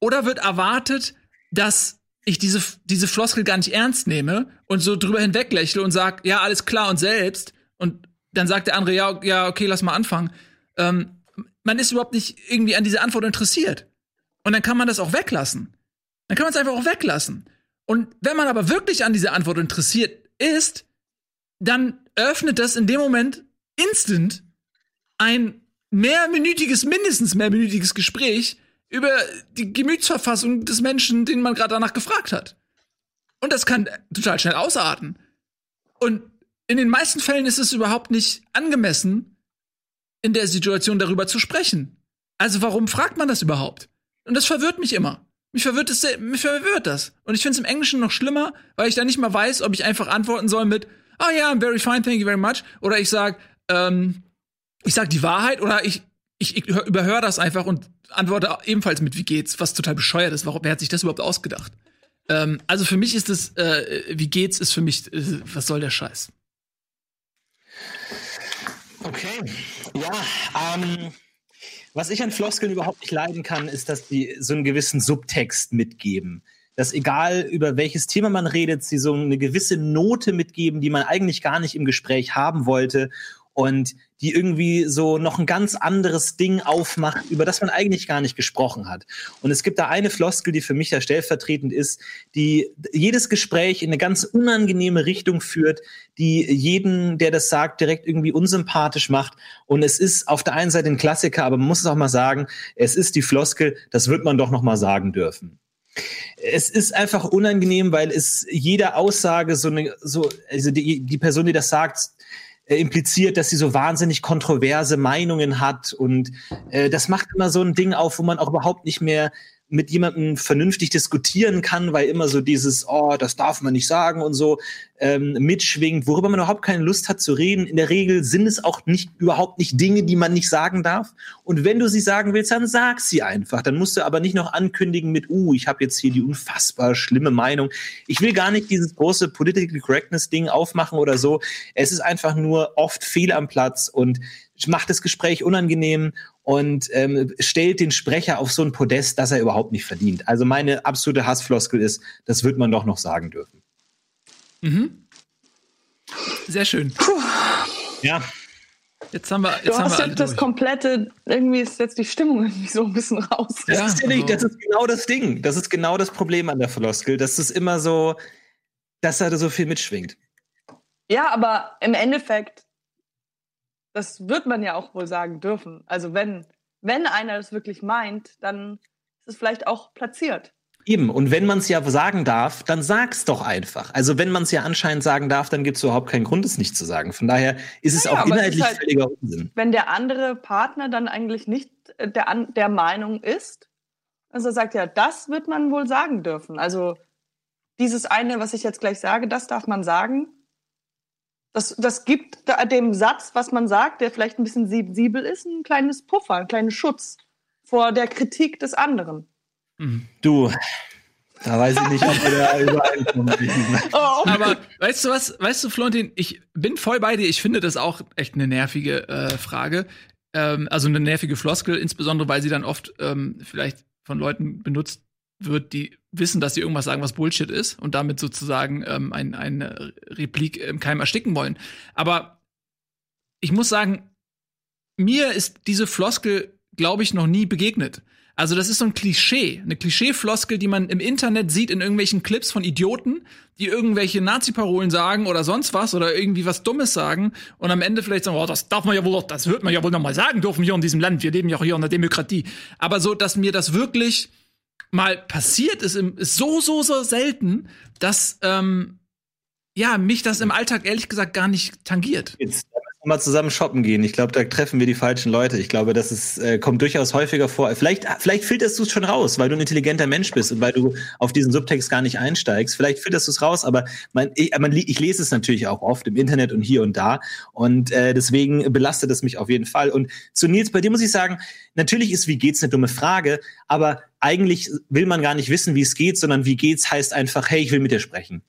Oder wird erwartet, dass ich diese, diese Floskel gar nicht ernst nehme und so drüber hinweglächle und sag, ja, alles klar und selbst. Und dann sagt der andere, ja, ja, okay, lass mal anfangen. Ähm, man ist überhaupt nicht irgendwie an diese Antwort interessiert. Und dann kann man das auch weglassen. Dann kann man es einfach auch weglassen. Und wenn man aber wirklich an diese Antwort interessiert ist, dann öffnet das in dem Moment instant ein mehrminütiges, mindestens mehrminütiges Gespräch über die Gemütsverfassung des Menschen, den man gerade danach gefragt hat. Und das kann total schnell ausarten. Und in den meisten Fällen ist es überhaupt nicht angemessen, in der Situation darüber zu sprechen. Also warum fragt man das überhaupt? Und das verwirrt mich immer. Mich verwirrt, es, mich verwirrt das. Und ich finde es im Englischen noch schlimmer, weil ich da nicht mal weiß, ob ich einfach antworten soll mit, oh ja, I'm very fine, thank you very much. Oder ich sag, ähm, ich sag die Wahrheit oder ich, ich, ich überhöre das einfach und antworte ebenfalls mit, wie geht's, was total bescheuert ist. Warum, wer hat sich das überhaupt ausgedacht? Ähm, also für mich ist es, äh, wie geht's, ist für mich, äh, was soll der Scheiß? Okay. Ja, ähm, was ich an Floskeln überhaupt nicht leiden kann, ist, dass die so einen gewissen Subtext mitgeben. Dass egal über welches Thema man redet, sie so eine gewisse Note mitgeben, die man eigentlich gar nicht im Gespräch haben wollte und die irgendwie so noch ein ganz anderes Ding aufmacht, über das man eigentlich gar nicht gesprochen hat. Und es gibt da eine Floskel, die für mich ja stellvertretend ist, die jedes Gespräch in eine ganz unangenehme Richtung führt, die jeden, der das sagt, direkt irgendwie unsympathisch macht. Und es ist auf der einen Seite ein Klassiker, aber man muss es auch mal sagen, es ist die Floskel, das wird man doch noch mal sagen dürfen. Es ist einfach unangenehm, weil es jeder Aussage so eine, so, also die, die Person, die das sagt, impliziert, dass sie so wahnsinnig kontroverse Meinungen hat. Und äh, das macht immer so ein Ding auf, wo man auch überhaupt nicht mehr mit jemandem vernünftig diskutieren kann, weil immer so dieses, oh, das darf man nicht sagen und so ähm, mitschwingt, worüber man überhaupt keine Lust hat zu reden. In der Regel sind es auch nicht überhaupt nicht Dinge, die man nicht sagen darf. Und wenn du sie sagen willst, dann sag sie einfach. Dann musst du aber nicht noch ankündigen mit, uh, ich habe jetzt hier die unfassbar schlimme Meinung. Ich will gar nicht dieses große Political Correctness Ding aufmachen oder so. Es ist einfach nur oft fehl am Platz und macht das Gespräch unangenehm und ähm, stellt den Sprecher auf so ein Podest, das er überhaupt nicht verdient. Also meine absolute Hassfloskel ist, das wird man doch noch sagen dürfen. Mhm. Sehr schön. Puh. Ja. Jetzt haben wir, jetzt du haben hast wir jetzt das komplette, irgendwie ist jetzt die Stimmung irgendwie so ein bisschen raus. Das, Ja, ist ja nicht, also- das ist genau das Ding. Das ist genau das Problem an der Floskel. Das ist immer so, dass da so viel mitschwingt. Ja, aber im Endeffekt, das wird man ja auch wohl sagen dürfen. Also wenn, wenn einer das wirklich meint, dann ist es vielleicht auch platziert. Eben, und wenn man es ja sagen darf, dann sag's doch einfach. Also wenn man es ja anscheinend sagen darf, dann gibt es überhaupt keinen Grund, es nicht zu sagen. Von daher ist es Ja, auch aber es inhaltlich halt- völliger Unsinn. Wenn der andere Partner dann eigentlich nicht äh, der, der Meinung ist, also er sagt ja, das wird man wohl sagen dürfen. Also dieses eine, was ich jetzt gleich sage, das darf man sagen. Das, das gibt dem Satz, was man sagt, der vielleicht ein bisschen sensibel ist, ein kleines Puffer, einen kleinen Schutz vor der Kritik des anderen. Mhm. Du, da weiß ich nicht, ob wir da übereinkommen. Oh, Aber weißt du was, weißt du, Florentin, ich bin voll bei dir. Ich finde das auch echt eine nervige äh, Frage. Ähm, also eine nervige Floskel, insbesondere weil sie dann oft ähm, vielleicht von Leuten benutzt wird, die wissen, dass sie irgendwas sagen, was Bullshit ist und damit sozusagen ähm, ein, eine Replik im Keim ersticken wollen. Aber ich muss sagen, mir ist diese Floskel, glaube ich, noch nie begegnet. Also das ist so ein Klischee, eine Klischee-Floskel, die man im Internet sieht in irgendwelchen Clips von Idioten, die irgendwelche Nazi-Parolen sagen oder sonst was oder irgendwie was Dummes sagen und am Ende vielleicht sagen, oh, das darf man ja wohl, das wird man ja wohl noch mal sagen dürfen hier in diesem Land. Wir leben ja auch hier in der Demokratie. Aber so, dass mir das wirklich mal passiert ist, im- ist so, so, so selten, dass ähm, ja mich das im Alltag ehrlich gesagt gar nicht tangiert. Jetzt mal zusammen shoppen gehen. Ich glaube, da treffen wir die falschen Leute. Ich glaube, das ist, äh, kommt durchaus häufiger vor. Vielleicht, vielleicht filterst du es schon raus, weil du ein intelligenter Mensch bist und weil du auf diesen Subtext gar nicht einsteigst. Vielleicht filterst du es raus, aber man, ich, man, ich lese es natürlich auch oft im Internet und hier und da. Und äh, deswegen belastet es mich auf jeden Fall. Und zu Nils, bei dir muss ich sagen, natürlich ist, wie geht's, eine dumme Frage, aber eigentlich will man gar nicht wissen, wie es geht, sondern wie geht's heißt einfach, hey, ich will mit dir sprechen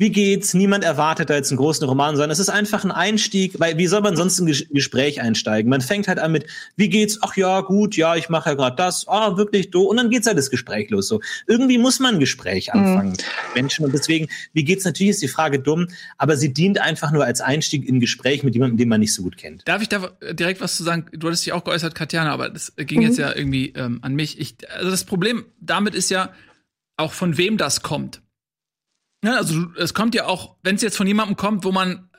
wie geht's? Niemand erwartet da jetzt einen großen Roman, sondern es ist einfach ein Einstieg, weil wie soll man sonst in ein Ges- Gespräch einsteigen? Man fängt halt an mit, wie geht's? Ach ja, gut, ja, ich mache ja gerade das. Ah, wirklich do und dann geht's halt das Gespräch los so. Irgendwie muss man ein Gespräch anfangen mit Menschen und deswegen, wie geht's natürlich ist die Frage dumm, aber sie dient einfach nur als Einstieg in ein Gespräch mit jemandem, den man nicht so gut kennt. Darf ich da direkt was zu sagen? Du hattest dich auch geäußert, Katjana, aber das ging jetzt ja irgendwie ähm, an mich. Ich, also das Problem damit ist ja auch, von wem das kommt. Ja, also es kommt ja auch, wenn es jetzt von jemandem kommt, wo man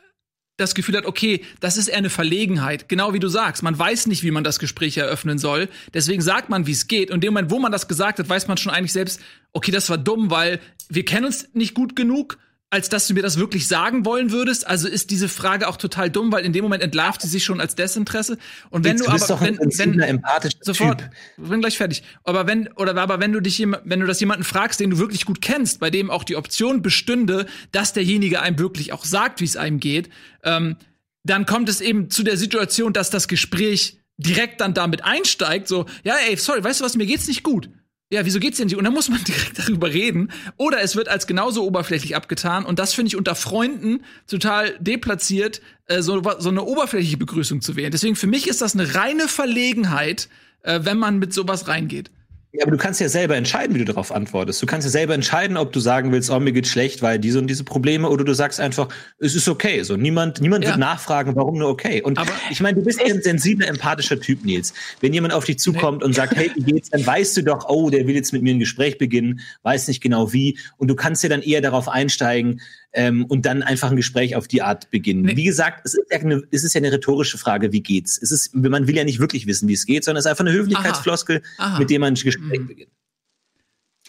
das Gefühl hat, okay, das ist eher eine Verlegenheit. Genau wie du sagst, man weiß nicht, wie man das Gespräch eröffnen soll. Deswegen sagt man, wie es geht. Und in dem Moment, wo man das gesagt hat, weiß man schon eigentlich selbst, okay, das war dumm, weil wir kennen uns nicht gut genug, als dass du mir das wirklich sagen wollen würdest. Also ist diese Frage auch total dumm, weil in dem Moment entlarvt sie sich schon als Desinteresse. Und wenn du du, bist aber doch ein wenn, wenn, empathischer Sofort. Typ. Bin gleich fertig. Aber wenn, oder aber wenn du dich wenn du das jemanden fragst, den du wirklich gut kennst, bei dem auch die Option bestünde, dass derjenige einem wirklich auch sagt, wie es einem geht, ähm, dann kommt es eben zu der Situation, dass das Gespräch direkt dann damit einsteigt, so, ja, ey, sorry, weißt du was, mir geht's nicht gut. Ja, wieso geht's dir nicht? Und dann muss man direkt darüber reden. Oder es wird als genauso oberflächlich abgetan. Und das finde ich unter Freunden total deplatziert, äh, so, so eine oberflächliche Begrüßung zu wählen. Deswegen für mich ist das eine reine Verlegenheit, äh, wenn man mit sowas reingeht. Ja, aber du kannst ja selber entscheiden, wie du darauf antwortest. Du kannst ja selber entscheiden, ob du sagen willst, oh, mir geht's schlecht, weil diese und diese Probleme, oder du sagst einfach, es ist okay. So, niemand, niemand Ja. wird nachfragen, warum nur okay. Und Aber- ich meine, du bist ein sensibler, empathischer Typ, Nils. Wenn jemand auf dich zukommt und sagt, hey, wie geht's, dann weißt du doch, oh, der will jetzt mit mir ein Gespräch beginnen, weiß nicht genau wie. Und du kannst ja dann eher darauf einsteigen, ähm, und dann einfach ein Gespräch auf die Art beginnen. Nee. Wie gesagt, es ist, ja eine, es ist ja eine rhetorische Frage, wie geht's? Es ist, man will ja nicht wirklich wissen, wie es geht, sondern es ist einfach eine Höflichkeitsfloskel, Aha. mit der man ein Gespräch Mhm. beginnt.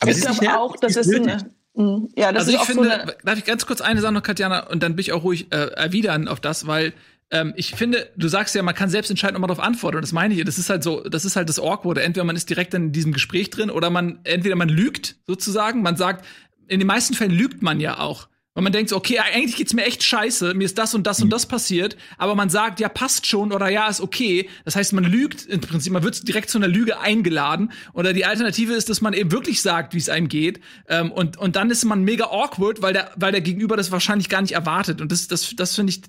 Aber ich es ist nicht glaube auch, das es eine. Mhm. Ja, das also ist ich auch finde, so eine. darf ich ganz kurz eine Sache noch, Katjana, und dann bin ich auch ruhig äh, erwidern auf das, weil ähm, ich finde, du sagst ja, man kann selbst entscheiden, ob man darauf antwortet. Und das meine ich. Das ist halt so, das ist halt das Awkward. Entweder man ist direkt in diesem Gespräch drin oder man, entweder man lügt sozusagen. Man sagt, in den meisten Fällen lügt man ja auch. Weil man denkt so, okay, eigentlich geht's mir echt scheiße, mir ist das und das und das passiert, aber man sagt, ja, passt schon oder ja, ist okay. Das heißt, man lügt im Prinzip, man wird direkt zu einer Lüge eingeladen. Oder die Alternative ist, dass man eben wirklich sagt, wie es einem geht. Ähm, und, und dann ist man mega awkward, weil der, weil der Gegenüber das wahrscheinlich gar nicht erwartet. Und das, das, das finde ich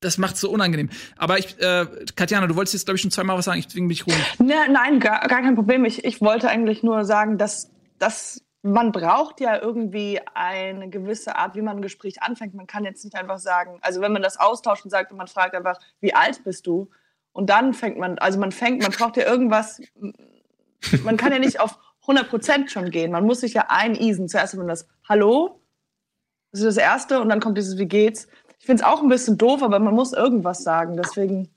das macht so unangenehm. Aber ich, äh, Katjana, du wolltest jetzt, glaube ich, schon zweimal was sagen, ich deswegen bin ich ruhig. Ne, nein, gar, gar kein Problem. Ich, ich wollte eigentlich nur sagen, dass, dass man braucht ja irgendwie eine gewisse Art, wie man ein Gespräch anfängt. Man kann jetzt nicht einfach sagen, also wenn man das austauscht und sagt und man fragt einfach, wie alt bist du? Und dann fängt man, also man fängt, man braucht ja irgendwas, man kann ja nicht auf 100 Prozent schon gehen. Man muss sich ja einen. Zuerst hat man das Hallo, das ist das Erste, und dann kommt dieses Wie geht's? Ich finde es auch ein bisschen doof, aber man muss irgendwas sagen. Deswegen.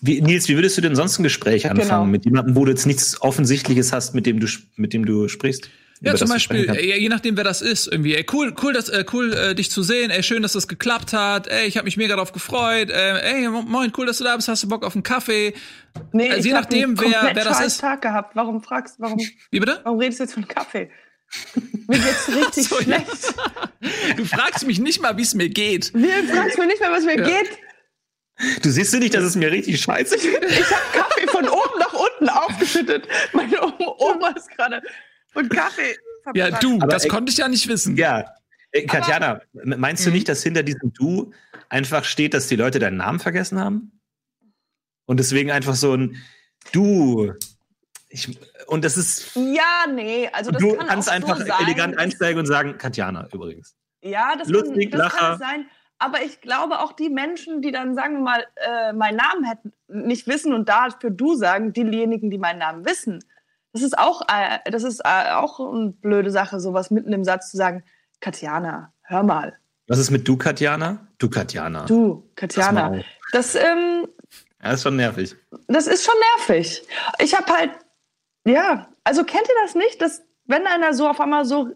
Wie, Nils, wie würdest du denn sonst ein Gespräch anfangen genau. mit jemandem, wo du jetzt nichts Offensichtliches hast, mit dem du, mit dem du sprichst? Ja, zum Beispiel, ey, je nachdem, wer das ist, irgendwie. Ey, cool, cool, das, äh, cool, äh, dich zu sehen. Ey, schön, dass das geklappt hat. Ey, ich habe mich mega darauf gefreut. Äh, ey, moin, cool, dass du da bist. Hast du Bock auf einen Kaffee? Nee, also, je nachdem, wer, wer das ist. Tag gehabt. Warum fragst, warum? Wie bitte? Warum redest du jetzt von Kaffee? Mir geht's richtig so, schlecht. Ja. Du fragst mich nicht mal, wie es mir geht. Du fragst mich nicht mal, was mir ja. geht. Du siehst du nicht, dass es mir richtig scheiße geht? Ich habe Kaffee von oben nach unten aufgeschüttet. Meine Oma ist gerade und Kaffee. Ja, du, Aber das ey, konnte ich ja nicht wissen. Ja, ey, Katjana, Aber, meinst du nicht, dass hinter diesem Du einfach steht, dass die Leute deinen Namen vergessen haben? Und deswegen einfach so ein Du. Ich, und das ist. Ja, nee, also das du kann kannst auch einfach so sein. elegant einsteigen und sagen, Katjana übrigens. Ja, das, Lustig, kann, das kann sein. Aber ich glaube auch die Menschen, die dann, sagen wir mal, äh, meinen Namen hätten, nicht wissen und dafür du sagen, diejenigen, die meinen Namen wissen, das ist auch, äh, das ist äh, auch eine blöde Sache, sowas mitten im Satz zu sagen, Katjana, hör mal. Was ist mit du, Katjana? Du, Katjana. Du, Katjana. Das, ähm, ja, ist schon nervig. Das ist schon nervig. Ich habe halt, ja, also kennt ihr das nicht, dass wenn einer so auf einmal so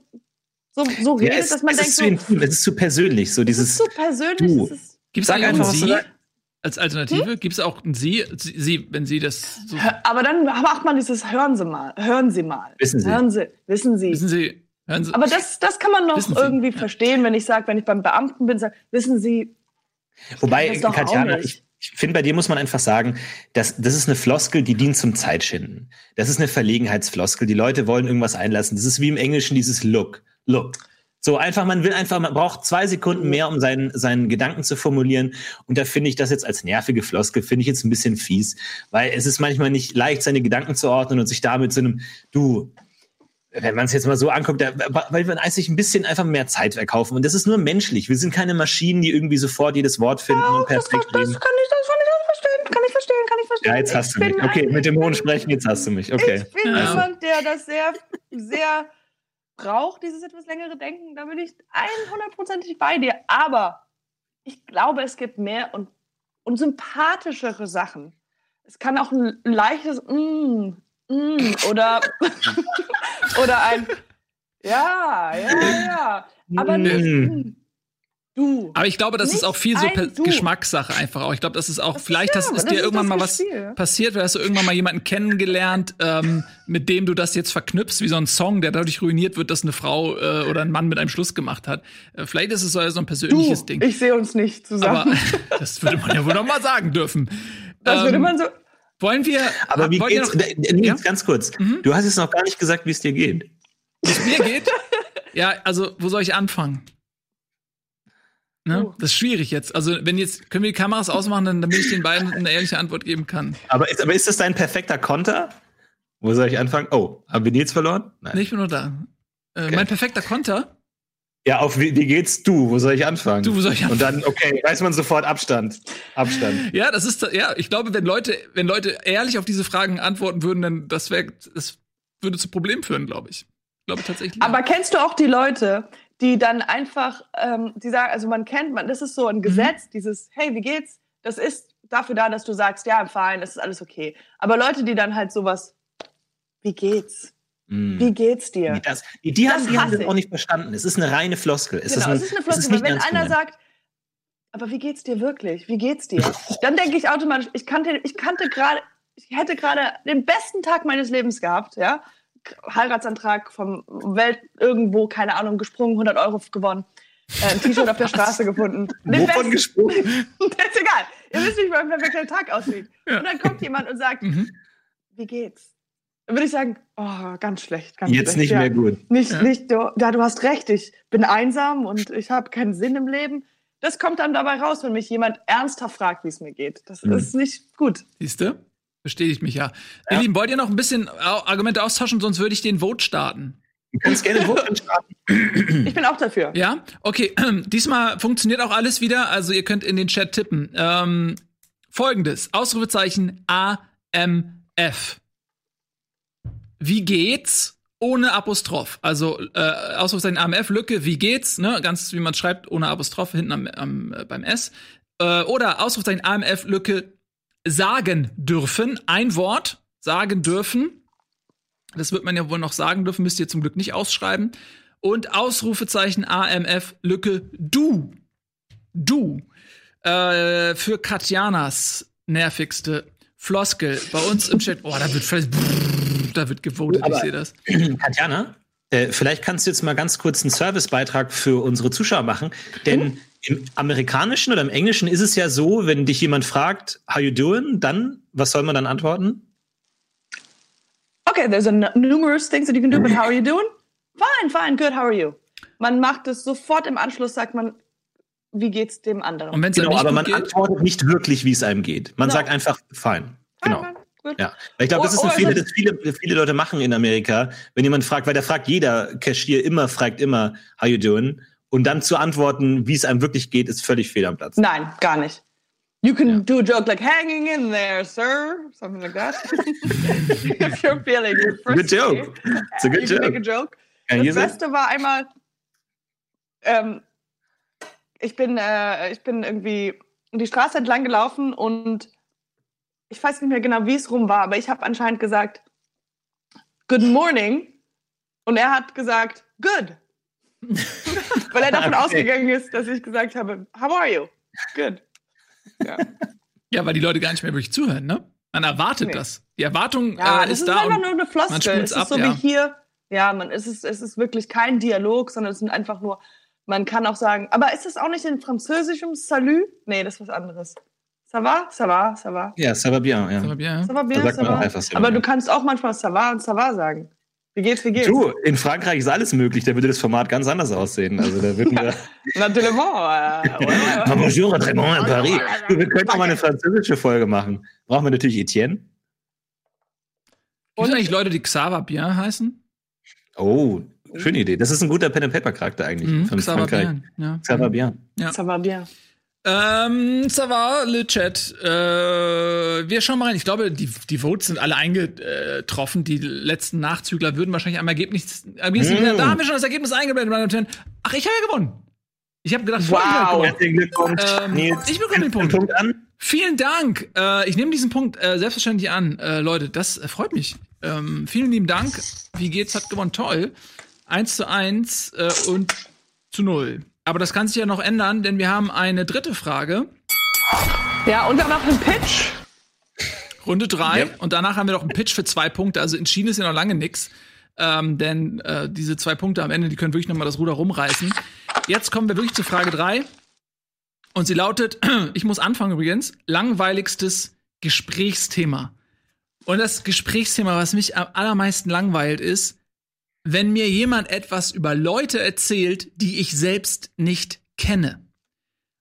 so, so redet, ja, es, dass man es denkt, ist so, intim, es ist zu persönlich, so dieses. Es ist zu persönlich. Gibt es einfach was Sie als Alternative? Hm? Gibt es auch ein Sie, Sie, wenn Sie das so Aber dann macht man dieses Hören Sie mal, hören Sie mal. Wissen Sie. Hören Sie, wissen Sie. Wissen Sie. Hören Sie. Aber das, das kann man noch irgendwie verstehen, wenn ich sage, wenn ich beim Beamten bin, sage, wissen Sie. Wobei, Katjana, ich, ich finde, bei dir muss man einfach sagen, dass, das ist eine Floskel, die dient zum Zeitschinden. Das ist eine Verlegenheitsfloskel. Die Leute wollen irgendwas einlassen. Das ist wie im Englischen dieses Look. Look. So einfach, man will einfach, man braucht zwei Sekunden mehr, um seinen, seinen Gedanken zu formulieren. Und da finde ich das jetzt als nervige Floskel, finde ich jetzt ein bisschen fies, weil es ist manchmal nicht leicht, seine Gedanken zu ordnen und sich damit zu einem, du, wenn man es jetzt mal so anguckt, da, weil wir eigentlich ein bisschen einfach mehr Zeit verkaufen. Und das ist nur menschlich. Wir sind keine Maschinen, die irgendwie sofort jedes Wort finden ja, und perfekt das, das, das kann ich, das kann ich verstehen, kann ich verstehen, kann ich verstehen. Ja, jetzt hast du mich. Okay, mit dem hohen Sprechen, jetzt hast du mich. Okay. Ich bin ja. jemand, der das sehr, sehr braucht, dieses etwas längere Denken. Da bin ich 100%ig bei dir. Aber ich glaube, es gibt mehr und, und sympathischere Sachen. Es kann auch ein leichtes mm, mm, oder, oder ein ja, ja, ja. Aber nicht. Mm. Du. Aber ich glaube, das ist auch viel so Geschmackssache einfach auch. Ich glaube, das ist auch, das vielleicht ist, ja, hast, ist dir irgendwann mal was passiert, hast du irgendwann mal jemanden kennengelernt, ähm, mit dem du das jetzt verknüpfst, wie so ein Song, der dadurch ruiniert wird, dass eine Frau äh, oder ein Mann mit einem Schluss gemacht hat. Äh, vielleicht ist es so, so ein persönliches du, Ding. Ich sehe uns nicht zusammen. Aber das würde man ja wohl noch mal sagen dürfen. Das ähm, würde man so. Wollen wir. Aber wie geht's? Noch, ja? Ganz kurz. Mhm. Du hast jetzt noch gar nicht gesagt, wie es dir geht. Wie es mir geht? ja, also, wo soll ich anfangen? Ne? Oh. Das ist schwierig jetzt. Also, wenn jetzt, können wir die Kameras ausmachen, dann, damit ich den beiden eine ehrliche Antwort geben kann. Aber ist, aber ist das dein perfekter Konter? Wo soll ich anfangen? Oh, haben wir Nils verloren? Nein. Nee, ich bin nur da. Äh, okay. Mein perfekter Konter? Ja, auf wie, wie, geht's du? Wo soll ich anfangen? Du, wo soll ich anfangen? Und dann, okay, weiß man sofort Abstand. Abstand. ja, das ist, ja, ich glaube, wenn Leute, wenn Leute ehrlich auf diese Fragen antworten würden, dann das wäre, das würde zu Problemen führen, glaube ich. Ich glaube tatsächlich. Aber kennst du auch die Leute, die dann einfach, ähm, die sagen, also man kennt, man, das ist so ein mhm. Gesetz, mhm. dieses, hey, wie geht's? Das ist dafür da, dass du sagst, ja, im Verein, das ist alles okay. Aber Leute, die dann halt sowas, wie geht's? Mm. Wie geht's dir? Das, die, die, haben, die haben das auch nicht verstanden. Es ist eine reine Floskel. Es genau, ist, ein, es ist eine Floskel. Ist wenn einer gemein. sagt, aber wie geht's dir wirklich? Wie geht's dir? Dann denke ich automatisch, ich kannte, ich kannte gerade, ich hätte gerade den besten Tag meines Lebens gehabt, ja. Heiratsantrag vom Welt irgendwo, keine Ahnung, gesprungen, 100 Euro gewonnen. Äh, ein T-Shirt auf der Straße gefunden. Den Wovon gesprungen? das ist egal. Ihr wisst nicht, wie mein perfekter Tag aussieht. Ja. Und dann kommt jemand und sagt, mhm. wie geht's? Dann würde ich sagen, oh, ganz schlecht. Ganz Jetzt schlecht. nicht ja. mehr gut. Nicht, ja. nicht, du, ja, du hast recht, ich bin einsam und ich habe keinen Sinn im Leben. das kommt dann dabei raus, wenn mich jemand ernsthaft fragt, wie es mir geht. Das mhm. ist nicht gut. Siehst du? Bestätigt mich ja. ja. Ihr Lieben, wollt ihr noch ein bisschen Argumente austauschen, sonst würde ich den Vote starten. Du kannst gerne Vote starten. Ich bin auch dafür. Ja, okay. Diesmal funktioniert auch alles wieder. Also ihr könnt in den Chat tippen. Ähm, Folgendes: Ausrufezeichen AMF. Wie geht's? Ohne Apostroph. Also äh, Ausrufezeichen AMF, Lücke, wie geht's? Ne? Ganz wie man schreibt, ohne Apostroph hinten am, am, äh, beim S. Äh, oder Ausrufezeichen AMF, Lücke, sagen dürfen. Ein Wort, sagen dürfen. Das wird man ja wohl noch sagen dürfen, müsst ihr zum Glück nicht ausschreiben. Und Ausrufezeichen AMF, Lücke, du. Du. Äh, für Katjanas nervigste Floskel bei uns im Chat. Oh, da wird, da wird gewotet, ich sehe das. Katjana, äh, vielleicht kannst du jetzt mal ganz kurz einen Servicebeitrag für unsere Zuschauer machen, denn. Im Amerikanischen oder im Englischen ist es ja so, wenn dich jemand fragt, how you doing, dann, was soll man dann antworten? Okay, there's a numerous things that you can do, but how are you doing? Fine, fine, good, how are you? Man macht es sofort im Anschluss, sagt man, wie geht's dem anderen? Und genau, aber man geht? antwortet nicht wirklich, wie es einem geht. Man no. sagt einfach fine. Genau. Fine, fine. Ja, ich glaube, das ist ein Fehler, das viele, viele Leute machen in Amerika. Wenn jemand fragt, weil da fragt jeder Cashier immer, fragt immer, how you doing? Und dann zu antworten, wie es einem wirklich geht, ist völlig fehl am Platz. Nein, gar nicht. You can yeah. do a joke like hanging in there, sir, something like that. If you're feeling Good joke. It's a good you joke. Can make a joke. Can das Beste war einmal, ähm, ich bin, äh, ich bin irgendwie die Straße entlang gelaufen und ich weiß nicht mehr genau, wie es rum war, aber ich habe anscheinend gesagt, Good morning. Und er hat gesagt, Good. Weil er davon okay. ausgegangen ist, dass ich gesagt habe, How are you? Good. Ja. ja, weil die Leute gar nicht mehr wirklich zuhören, ne? Man erwartet nee. das. Die Erwartung ja, äh, ist, ist da. Das ist einfach nur eine Floskel. Es ist ab, so ja. wie hier. Ja, man, es, ist, es ist wirklich kein Dialog, sondern es sind einfach nur man kann auch sagen, aber ist das auch nicht in Französischem Salut? Nee, das ist was anderes. Ça va? Ça va? Ça va? Ja, ça va bien. Ja. Ça va bien. Ça va bien, ça va. Einfach, ça aber du kannst auch manchmal ça va und ça va sagen. Wie geht's, wie geht's? Du, in Frankreich ist alles möglich. Da würde das Format ganz anders aussehen. Also da würden wir. Natürlich. Äh, bonjour, très bon in Paris. Du, wir könnten auch mal eine französische Folge machen. Brauchen wir natürlich Etienne. Und eigentlich Leute, die Xaver Bien heißen? Oh, Schöne Idee. Das ist ein guter Pen and Paper Charakter eigentlich mhm, von Xaver Frankreich. Bien, ja. Xaver Bien. Ja. Xaver Bien. Ähm, ça va, le Chat. Äh, wir schauen mal rein. Ich glaube, die, die Votes sind alle eingetroffen. Die letzten Nachzügler würden wahrscheinlich am Ergebnis. Ergebnis mm. Da haben wir schon das Ergebnis eingeblendet, meine Damen und Herren. Ach, ich habe ja gewonnen. Ich habe gedacht, wow. Herzlichen Glückwunsch. Ähm, ich bekomme den Punkt. Punkt an. Vielen Dank. Äh, ich nehme diesen Punkt äh, selbstverständlich an. Äh, Leute, das freut mich. Ähm, vielen lieben Dank. Wie geht's? Hat gewonnen. Toll. 1 zu 1 äh, und zu 0. Aber das kann sich ja noch ändern, denn wir haben eine dritte Frage. Ja, und dann noch einen Pitch. Runde 3. Yep. Und danach haben wir noch einen Pitch für zwei Punkte. Also entschieden ist ja noch lange nichts. Ähm, denn äh, diese zwei Punkte am Ende, die können wirklich noch mal das Ruder rumreißen. Jetzt kommen wir wirklich zu Frage 3. Und sie lautet, ich muss anfangen übrigens, langweiligstes Gesprächsthema. Und das Gesprächsthema, was mich am allermeisten langweilt, ist, wenn mir jemand etwas über Leute erzählt, die ich selbst nicht kenne.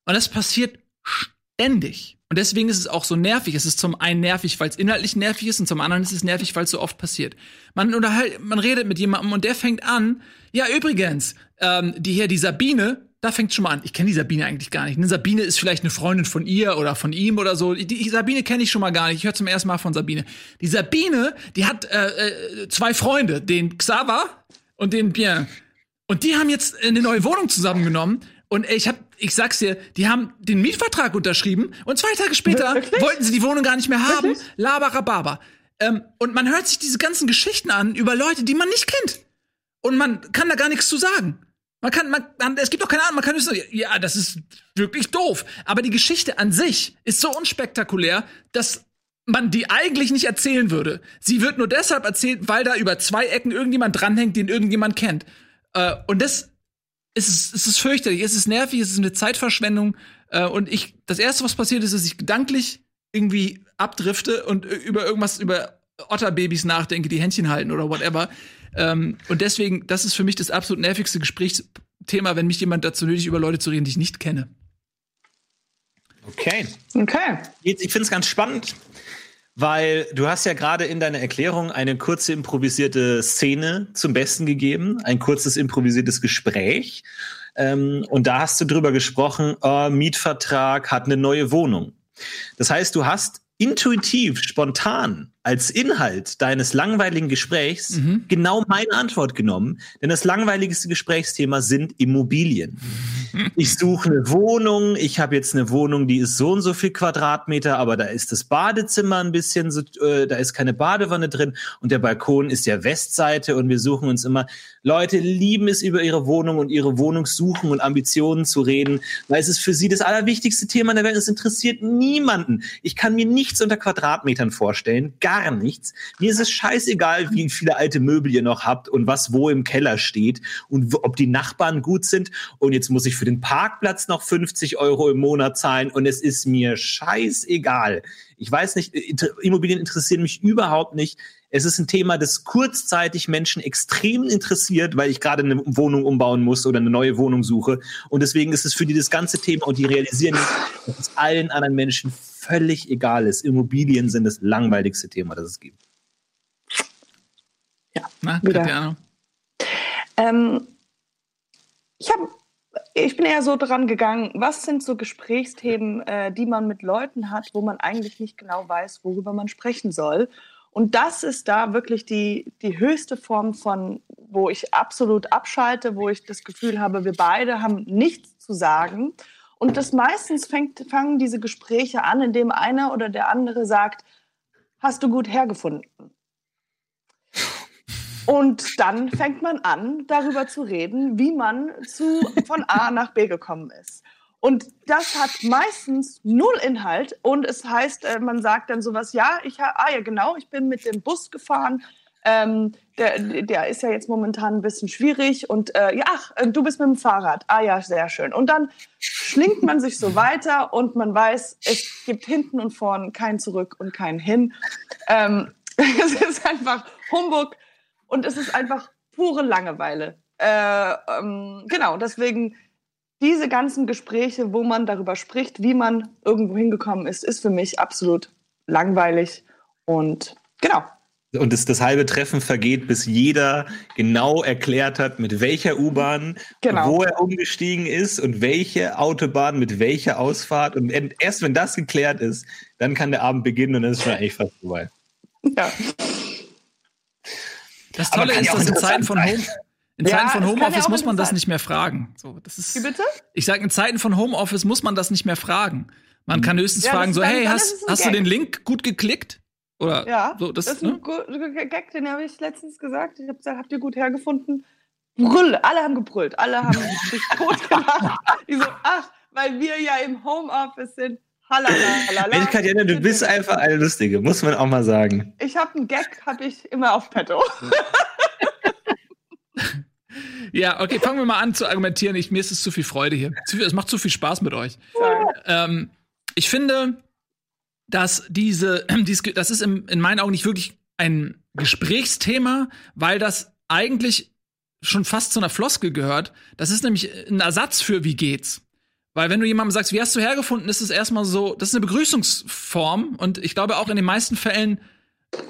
Und das passiert ständig. Und deswegen ist es auch so nervig. Es ist zum einen nervig, weil es inhaltlich nervig ist, und zum anderen ist es nervig, weil es so oft passiert. Man unterhält, man redet mit jemandem und der fängt an, ja, übrigens, ähm, die hier, die Sabine, da fängt schon mal an. Ich kenne die Sabine eigentlich gar nicht. Ne? Sabine ist vielleicht eine Freundin von ihr oder von ihm oder so. Die, Sabine kenne ich schon mal gar nicht. Ich höre zum ersten Mal von Sabine. Die Sabine, die hat äh, äh, zwei Freunde, den Xaver und den Bien. Und die haben jetzt eine neue Wohnung zusammengenommen. Und ich hab, ich sag's dir, die haben den Mietvertrag unterschrieben und zwei Tage später Wirklich? wollten sie die Wohnung gar nicht mehr haben. Labarababa. Ähm, und man hört sich diese ganzen Geschichten an über Leute, die man nicht kennt. Und man kann da gar nichts zu sagen. Man kann, man, man, es gibt doch keine Ahnung, man kann sagen, ja, das ist wirklich doof. Aber die Geschichte an sich ist so unspektakulär, dass man die eigentlich nicht erzählen würde. Sie wird nur deshalb erzählt, weil da über zwei Ecken irgendjemand dranhängt, den irgendjemand kennt. Äh, und das ist, ist, ist fürchterlich, es ist nervig, es ist eine Zeitverschwendung. Äh, und ich, das erste, was passiert ist, dass ich gedanklich irgendwie abdrifte und über irgendwas, über Otterbabys nachdenke, die Händchen halten oder whatever. Ähm, und deswegen, das ist für mich das absolut nervigste Gesprächsthema, wenn mich jemand dazu nötigt, über Leute zu reden, die ich nicht kenne. Okay. Okay. Jetzt, ich finde es ganz spannend, weil du hast ja gerade in deiner Erklärung eine kurze improvisierte Szene zum Besten gegeben, ein kurzes improvisiertes Gespräch. Ähm, und da hast du drüber gesprochen, oh, Mietvertrag hat eine neue Wohnung. Das heißt, du hast intuitiv, spontan als Inhalt deines langweiligen Gesprächs mhm. genau meine Antwort genommen, denn das langweiligste Gesprächsthema sind Immobilien. Ich suche eine Wohnung, ich habe jetzt eine Wohnung, die ist so und so viel Quadratmeter, aber da ist das Badezimmer ein bisschen so, äh, da ist keine Badewanne drin und der Balkon ist ja Westseite und wir suchen uns immer Leute lieben es über ihre Wohnung und ihre Wohnungssuchen und Ambitionen zu reden, weil es ist für sie das allerwichtigste Thema in der Welt. Es interessiert niemanden. Ich kann mir nichts unter Quadratmetern vorstellen, gar nichts. Mir ist es scheißegal, wie viele alte Möbel ihr noch habt und was wo im Keller steht und ob die Nachbarn gut sind. Und jetzt muss ich für den Parkplatz noch 50 Euro im Monat zahlen und es ist mir scheißegal. Ich weiß nicht, Immobilien interessieren mich überhaupt nicht. Es ist ein Thema, das kurzzeitig Menschen extrem interessiert, weil ich gerade eine Wohnung umbauen muss oder eine neue Wohnung suche. Und deswegen ist es für die das ganze Thema und die realisieren, dass es allen anderen Menschen völlig egal ist. Immobilien sind das langweiligste Thema, das es gibt. Ja, Na, wieder. Ähm, ich habe ich bin eher so dran gegangen, was sind so Gesprächsthemen, äh, die man mit Leuten hat, wo man eigentlich nicht genau weiß, worüber man sprechen soll. Und das ist da wirklich die, die höchste Form von, wo ich absolut abschalte, wo ich das Gefühl habe, wir beide haben nichts zu sagen. Und das meistens fängt, fangen diese Gespräche an, indem einer oder der andere sagt, hast du gut hergefunden? Und dann fängt man an, darüber zu reden, wie man zu, von A nach B gekommen ist. Und das hat meistens null Inhalt und es heißt, äh, man sagt dann sowas, ja, ich ah ja genau, ich bin mit dem Bus gefahren, ähm, der, der ist ja jetzt momentan ein bisschen schwierig und äh, ja, ach, äh, du bist mit dem Fahrrad, ah ja, sehr schön. Und dann schlingt man sich so weiter und man weiß, es gibt hinten und vorn kein Zurück und kein Hin. Ähm, es ist einfach Humbug und es ist einfach pure Langeweile. Äh, ähm, genau, deswegen diese ganzen Gespräche, wo man darüber spricht, wie man irgendwo hingekommen ist, ist für mich absolut langweilig. Und genau. Und das, das halbe Treffen vergeht, bis jeder genau erklärt hat, mit welcher U-Bahn, genau. wo er umgestiegen ist und welche Autobahn mit welcher Ausfahrt. Und erst wenn das geklärt ist, dann kann der Abend beginnen und dann ist schon eigentlich fast vorbei. Ja. Das Tolle ist, dass in Zeiten von Home, in ja, Zeiten von Homeoffice muss man das nicht mehr fragen. So, das ist, Wie bitte? Ich sage, in Zeiten von Homeoffice muss man das nicht mehr fragen. Man kann höchstens ja, fragen, so, hey, hast, hast du den Link gut geklickt? Oder ja, so, das, das ist ne? ein Gag, den habe ich letztens gesagt. Ich habe gesagt, habt ihr gut hergefunden? Brüll, alle haben gebrüllt, alle haben sich tot gemacht. Die so, ach, weil wir ja im Homeoffice sind. Mensch, Katjana, du bist einfach eine Lustige, muss man auch mal sagen. Ich habe einen Gag, habe ich immer auf Petto. Ja, okay, fangen wir mal an zu argumentieren. Ich, mir ist es zu viel Freude hier. Es macht zu viel Spaß mit euch. Ähm, ich finde, dass diese, dies, das ist in, in meinen Augen nicht wirklich ein Gesprächsthema, weil das eigentlich schon fast zu einer Floskel gehört. Das ist nämlich ein Ersatz für wie geht's. Weil wenn du jemandem sagst, wie hast du hergefunden, ist es erstmal so, das ist eine Begrüßungsform und ich glaube auch in den meisten Fällen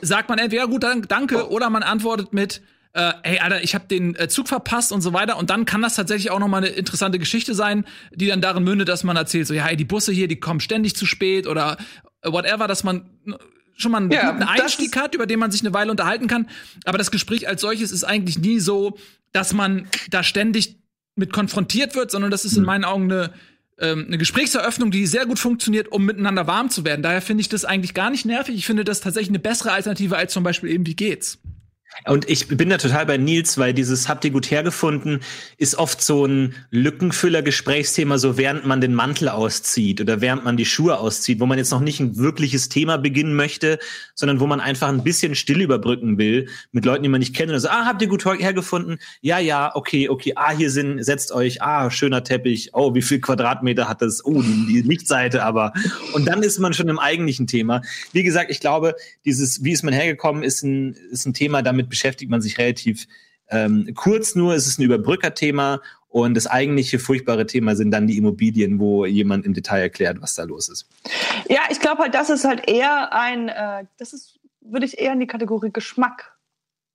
sagt man entweder gut, danke oder man antwortet mit äh, hey Alter, ich habe den äh, Zug verpasst und so weiter. Und dann kann das tatsächlich auch noch mal eine interessante Geschichte sein, die dann darin mündet, dass man erzählt, so ja, hey, die Busse hier, die kommen ständig zu spät oder whatever, dass man schon mal einen ja, guten Einstieg hat, über den man sich eine Weile unterhalten kann. Aber das Gespräch als solches ist eigentlich nie so, dass man da ständig mit konfrontiert wird, sondern das ist in mhm. meinen Augen eine ähm, eine Gesprächseröffnung, die sehr gut funktioniert, um miteinander warm zu werden. Daher finde ich das eigentlich gar nicht nervig. Ich finde das tatsächlich eine bessere Alternative als zum Beispiel eben, wie geht's? Und ich bin da total bei Nils, weil dieses habt ihr gut hergefunden ist oft so ein Lückenfüller-Gesprächsthema, so während man den Mantel auszieht oder während man die Schuhe auszieht, wo man jetzt noch nicht ein wirkliches Thema beginnen möchte, sondern wo man einfach ein bisschen still überbrücken will mit Leuten, die man nicht kennt. Und so, ah, habt ihr gut hergefunden? Ja, ja, okay, okay. Ah, hier sind, setzt euch. Ah, schöner Teppich. Oh, wie viel Quadratmeter hat das? Oh, die, die Lichtseite aber. Und dann ist man schon im eigentlichen Thema. Wie gesagt, ich glaube, dieses, wie ist man hergekommen, ist ein, ist ein Thema, damit beschäftigt man sich relativ ähm, kurz nur. Es ist ein Überbrückerthema Und das eigentliche furchtbare Thema sind dann die Immobilien, wo jemand im Detail erklärt, was da los ist. Ja, ich glaube halt, das ist halt eher ein, äh, das ist, würde ich eher in die Kategorie Geschmack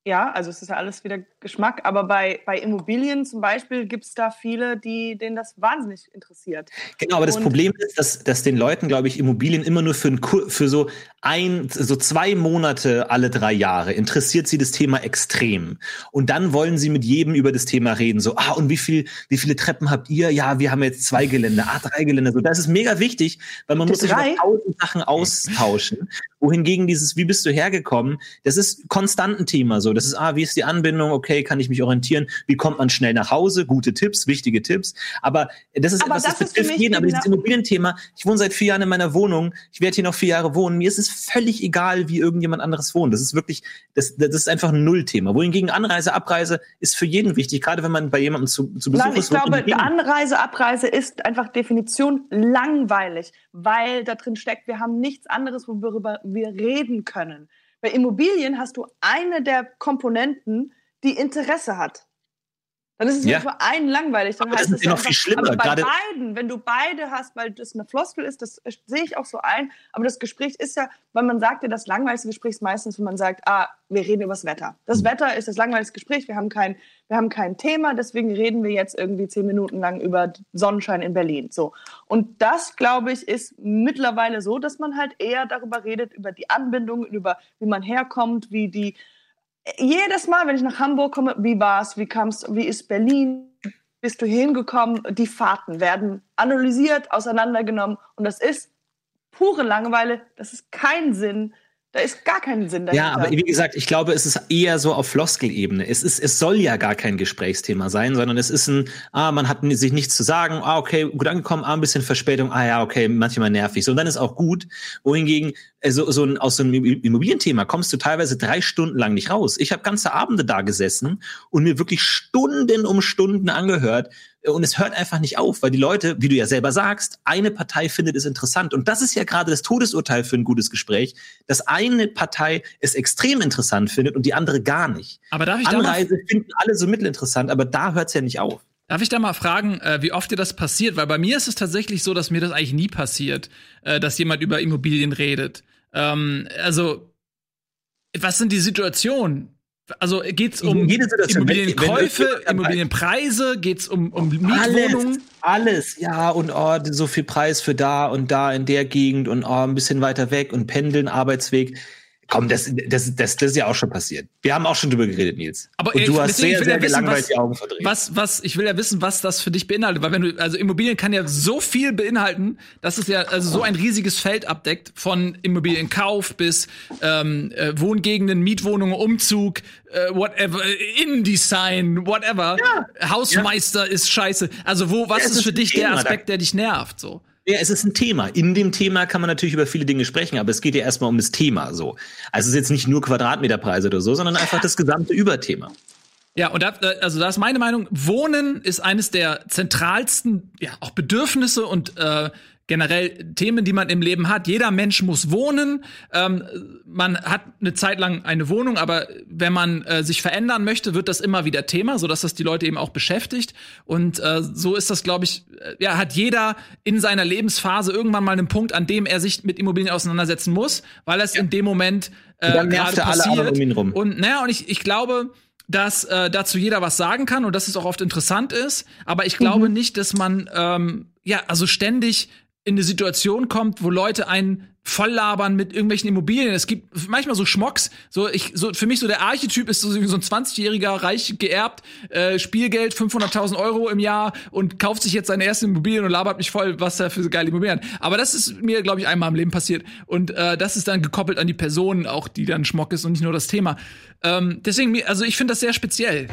ja, also es ist ja alles wieder Geschmack, aber bei, bei Immobilien zum Beispiel gibt es da viele, die, denen das wahnsinnig interessiert. Genau, aber das Und Problem ist, dass, dass den Leuten, glaube ich, Immobilien immer nur für, ein, für so ein, so zwei Monate alle drei Jahre interessiert sie das Thema extrem. Und dann wollen sie mit jedem über das Thema reden. So, ah, und wie viel, wie viele Treppen habt ihr? Ja, wir haben jetzt zwei Gelände, ah, drei Gelände. So, das ist mega wichtig, weil man die muss sich über tausend Sachen austauschen. Wohingegen dieses, wie bist du hergekommen, das ist konstant ein Thema. So, das ist, ah, wie ist die Anbindung? Okay, kann ich mich orientieren? Wie kommt man schnell nach Hause? Gute Tipps, wichtige Tipps. Aber das ist aber etwas, das, das betrifft jeden. Aber dieses Immobilienthema, ich wohne seit vier Jahren in meiner Wohnung. Ich werde hier noch vier Jahre wohnen. Mir ist es völlig egal, wie irgendjemand anderes wohnt. Das ist wirklich, das, das ist einfach ein Nullthema. Wohingegen Anreise, Abreise ist für jeden wichtig, gerade wenn man bei jemandem zu, zu Besuch Nein, ist. ich glaube, Anreise, Abreise ist einfach Definition langweilig, weil da drin steckt, wir haben nichts anderes, worüber wir reden können. Bei Immobilien hast du eine der Komponenten, die Interesse hat. Dann ist es ja. für einen langweilig. Dann aber heißt das ist ja noch viel schlimmer. Aber bei beiden, wenn du beide hast, weil das eine Floskel ist, das sehe ich auch so ein. Aber das Gespräch ist ja, weil man sagt ja, das langweiligste Gespräch ist meistens, wenn man sagt, ah, wir reden über das Wetter. Das mhm. Wetter ist das langweiligste Gespräch. Wir haben kein, wir haben kein Thema, deswegen reden wir jetzt irgendwie zehn Minuten lang über Sonnenschein in Berlin. So. Und das, glaube ich, ist mittlerweile so, dass man halt eher darüber redet, über die Anbindung, über wie man herkommt, wie die jedes Mal, wenn ich nach Hamburg komme, wie war's, wie kam's, wie ist Berlin, bist du hingekommen? Die Fahrten werden analysiert, auseinandergenommen und das ist pure Langeweile, das ist kein Sinn, da ist gar kein Sinn dahinter. Ja, aber wie gesagt, ich glaube, es ist eher so auf Floskelebene. Es ist, es soll ja gar kein Gesprächsthema sein, sondern es ist ein, ah, man hat sich nichts zu sagen, ah, okay, gut angekommen, ah, ein bisschen Verspätung, ah ja, okay, manchmal nervig. So, und dann ist auch gut. Wohingegen, also, so ein, aus so einem Immobilienthema kommst du teilweise drei Stunden lang nicht raus. Ich habe ganze Abende da gesessen und mir wirklich Stunden um Stunden angehört, und es hört einfach nicht auf, weil die Leute, wie du ja selber sagst, eine Partei findet es interessant. Und das ist ja gerade das Todesurteil für ein gutes Gespräch, dass eine Partei es extrem interessant findet und die andere gar nicht. Aber darf ich Anreise finden alle so mittelinteressant, aber da hört es ja nicht auf. Darf ich da mal fragen, äh, wie oft dir das passiert? Weil bei mir ist es tatsächlich so, dass mir das eigentlich nie passiert, äh, dass jemand über Immobilien redet. Ähm, also, was sind die Situationen? Also geht es um Immobilienkäufe, Immobilienpreise, geht es um, um Mietwohnungen? Alles, alles, ja, und oh, so viel Preis für da und da in der Gegend und oh, ein bisschen weiter weg und pendeln, Arbeitsweg. Komm, das, das, das, das ist ja auch schon passiert. Wir haben auch schon drüber geredet, Nils. Aber und du hast sehr, sehr ja wissen, was, die Augen verdreht. Was, was, ich will ja wissen, was das für dich beinhaltet, weil wenn du, also Immobilien kann ja so viel beinhalten, dass es ja also so ein riesiges Feld abdeckt, von Immobilienkauf bis ähm, äh, Wohngegenden, Mietwohnungen, Umzug, äh, whatever, Innendesign, whatever. Ja. Hausmeister ja. ist scheiße. Also wo, was ist, ist für dich der Aspekt, der dich nervt? So? Ja, es ist ein Thema. In dem Thema kann man natürlich über viele Dinge sprechen, aber es geht ja erstmal um das Thema so. Also es ist jetzt nicht nur Quadratmeterpreise oder so, sondern einfach das gesamte Überthema. Ja, und da, also da ist meine Meinung, Wohnen ist eines der zentralsten, ja, auch Bedürfnisse und äh, generell Themen, die man im Leben hat. Jeder Mensch muss wohnen. Ähm, man hat eine Zeit lang eine Wohnung, aber wenn man äh, sich verändern möchte, wird das immer wieder Thema, so dass das die Leute eben auch beschäftigt. Und äh, so ist das, glaube ich, äh, ja, hat jeder in seiner Lebensphase irgendwann mal einen Punkt, an dem er sich mit Immobilien auseinandersetzen muss, weil es ja. in dem Moment äh, gerade passiert. Alle um ihn rum. Und naja, und ich, ich glaube, dass äh, dazu jeder was sagen kann und dass es auch oft interessant ist. Aber ich glaube mhm. nicht, dass man ähm, ja also ständig in eine Situation kommt, wo Leute einen volllabern mit irgendwelchen Immobilien. Es gibt manchmal so Schmocks. So ich so für mich so der Archetyp ist so, so ein 20-jähriger reich geerbt äh, Spielgeld 500.000 Euro im Jahr und kauft sich jetzt seine erste Immobilien und labert mich voll, was er für geile Immobilien. Aber das ist mir glaube ich einmal im Leben passiert und äh, das ist dann gekoppelt an die Person auch, die dann Schmock ist und nicht nur das Thema. Ähm, deswegen also ich finde das sehr speziell.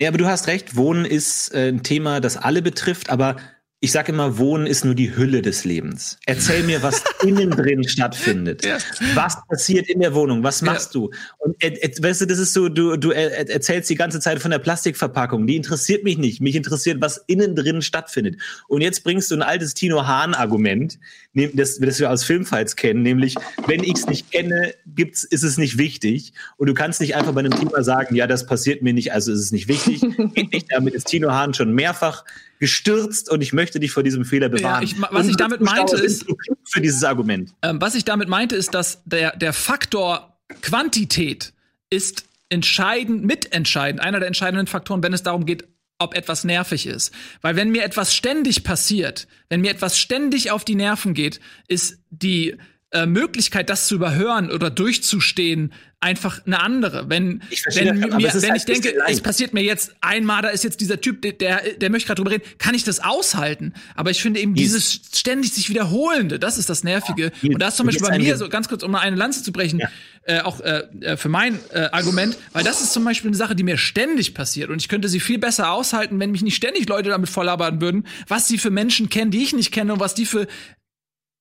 Ja, aber du hast recht. Wohnen ist äh, ein Thema, das alle betrifft, aber ich sage immer, Wohnen ist nur die Hülle des Lebens. Erzähl mir, was innen drin stattfindet. Ja. Was passiert in der Wohnung? Was machst ja. du? Und weißt du, das ist so, du, du äh, erzählst die ganze Zeit von der Plastikverpackung. Die interessiert mich nicht. Mich interessiert, was innen drin stattfindet. Und jetzt bringst du ein altes Tino Hahn-Argument, das, das wir aus Filmfights kennen, nämlich, wenn ich es nicht kenne, gibt's, ist es nicht wichtig. Und du kannst nicht einfach bei einem Thema sagen, ja, das passiert mir nicht, also ist es nicht wichtig. Geht nicht, damit ist Tino Hahn schon mehrfach gestürzt und ich möchte dich vor diesem Fehler bewahren. Ja, ich, was und ich damit meinte ist, für dieses Argument. Ähm, was ich damit meinte ist, dass der, der Faktor Quantität ist entscheidend, mitentscheidend, einer der entscheidenden Faktoren, wenn es darum geht, ob etwas nervig ist. Weil wenn mir etwas ständig passiert, wenn mir etwas ständig auf die Nerven geht, ist die äh, Möglichkeit, das zu überhören oder durchzustehen, einfach eine andere. Wenn, wenn, mir, wenn halt ich denke, es passiert mir jetzt einmal, da ist jetzt dieser Typ, der, der möchte gerade drüber reden, kann ich das aushalten. Aber ich finde eben Dies. dieses ständig sich wiederholende, das ist das Nervige. Ja, und das ist zum Beispiel bei mir, so ganz kurz, um mal eine Lanze zu brechen, ja. äh, auch äh, äh, für mein äh, Argument, weil das ist zum Beispiel eine Sache, die mir ständig passiert. Und ich könnte sie viel besser aushalten, wenn mich nicht ständig Leute damit volllabern würden, was sie für Menschen kennen, die ich nicht kenne und was die für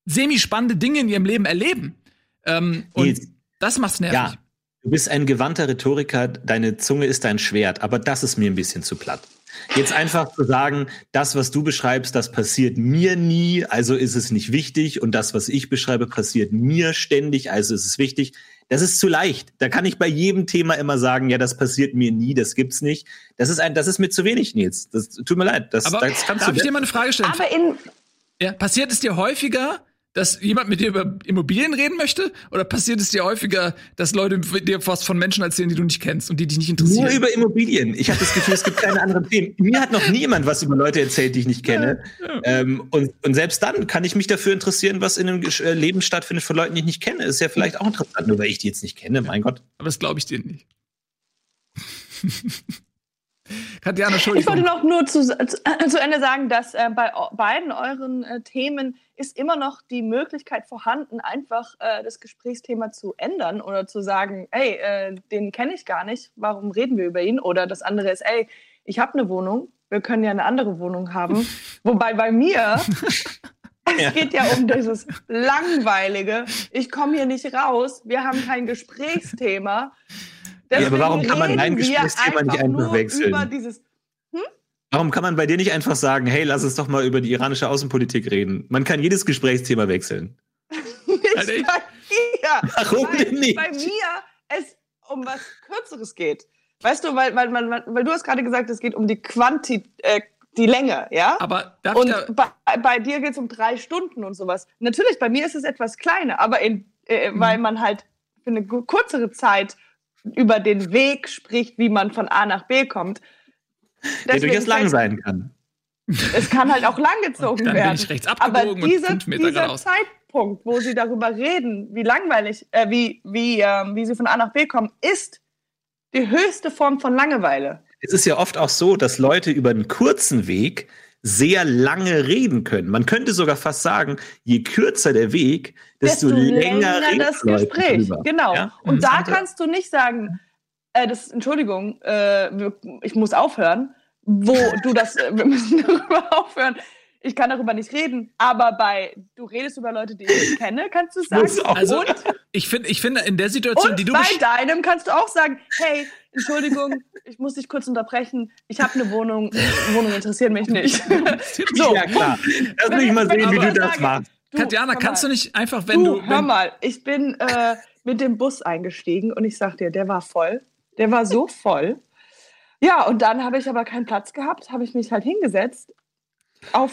semi-spannende Dinge in ihrem Leben erleben. Ähm, und Jetzt. das macht's nervig. Ja, du bist ein gewandter Rhetoriker, deine Zunge ist dein Schwert, aber das ist mir ein bisschen zu platt. Jetzt einfach zu sagen, das, was du beschreibst, das passiert mir nie, also ist es nicht wichtig und das, was ich beschreibe, passiert mir ständig, also ist es wichtig. Das ist zu leicht. Da kann ich bei jedem Thema immer sagen, ja, das passiert mir nie, das gibt's nicht. Das ist ein, das ist mir zu wenig, Nils. Das tut mir leid. Das, Aber das kannst darf du ich dir mal eine Frage stellen? Aber in ja, passiert es dir häufiger, dass jemand mit dir über Immobilien reden möchte? Oder passiert es dir häufiger, dass Leute dir was von Menschen erzählen, die du nicht kennst und die dich nicht interessieren? Nur über Immobilien. Ich habe das Gefühl, es gibt keine anderen Themen. Mir hat noch niemand was über Leute erzählt, die ich nicht kenne. Ja, ja. Ähm, und, und selbst dann kann ich mich dafür interessieren, was in einem äh, Leben stattfindet von Leuten, die ich nicht kenne. Ist ja vielleicht auch interessant, nur weil ich die jetzt nicht kenne, mein Gott. Aber das glaube ich dir nicht. Katjana, Entschuldigung. Ich wollte noch nur zu, zu, zu Ende sagen, dass äh, bei beiden euren äh, Themen ist immer noch die Möglichkeit vorhanden, einfach äh, das Gesprächsthema zu ändern oder zu sagen, ey, äh, den kenne ich gar nicht, warum reden wir über ihn? Oder das andere ist, ey, ich habe eine Wohnung, wir können ja eine andere Wohnung haben. Wobei bei mir es geht ja um dieses langweilige, ich komme hier nicht raus, wir haben kein Gesprächsthema. Ja, aber warum kann man dein Gesprächsthema nicht einfach wechseln? Dieses, hm? Warum kann man bei dir nicht einfach sagen, hey, lass uns doch mal über die iranische Außenpolitik reden? Man kann jedes Gesprächsthema wechseln. nicht also bei mir. Warum weil, denn nicht? Bei mir es um was Kürzeres geht. Weißt du, weil, weil, weil, weil du hast gerade gesagt, es geht um die Quantität, äh, die Länge, ja? Aber und bei, bei, dir geht es um drei Stunden und sowas. Natürlich, bei mir ist es etwas kleiner, aber in, äh, mhm. weil man halt für eine kürzere Zeit über den Weg spricht, wie man von A nach B kommt. Der durchaus lang sein kann. Es kann halt auch lang gezogen dann werden. Bin ich rechts abgebogen Aber diese, dieser Zeitpunkt, wo sie darüber reden, wie langweilig, äh, wie, wie, äh, wie sie von A nach B kommen, ist die höchste Form von Langeweile. Es ist ja oft auch so, dass Leute über einen kurzen Weg sehr lange reden können. Man könnte sogar fast sagen, je kürzer der Weg, desto, desto länger, länger das Gespräch. Drüber. Genau. Ja? Und mhm. da kannst du nicht sagen, äh, das, Entschuldigung, äh, ich muss aufhören, wo du das, äh, wir müssen darüber aufhören. Ich kann darüber nicht reden, aber bei du redest über Leute, die ich kenne, kannst du sagen. Also, und, ich finde, ich finde in der Situation, die du bei deinem kannst du auch sagen, hey, Entschuldigung, ich muss dich kurz unterbrechen. Ich habe eine Wohnung. Wohnung interessiert mich nicht. so, ja, klar. Lass mich mal sehen, wie du das sage, machst. Du, Katjana, kannst du nicht einfach, wenn du. du wenn hör mal, ich bin äh, mit dem Bus eingestiegen und ich sag dir, der war voll. Der war so voll. Ja, und dann habe ich aber keinen Platz gehabt, habe ich mich halt hingesetzt.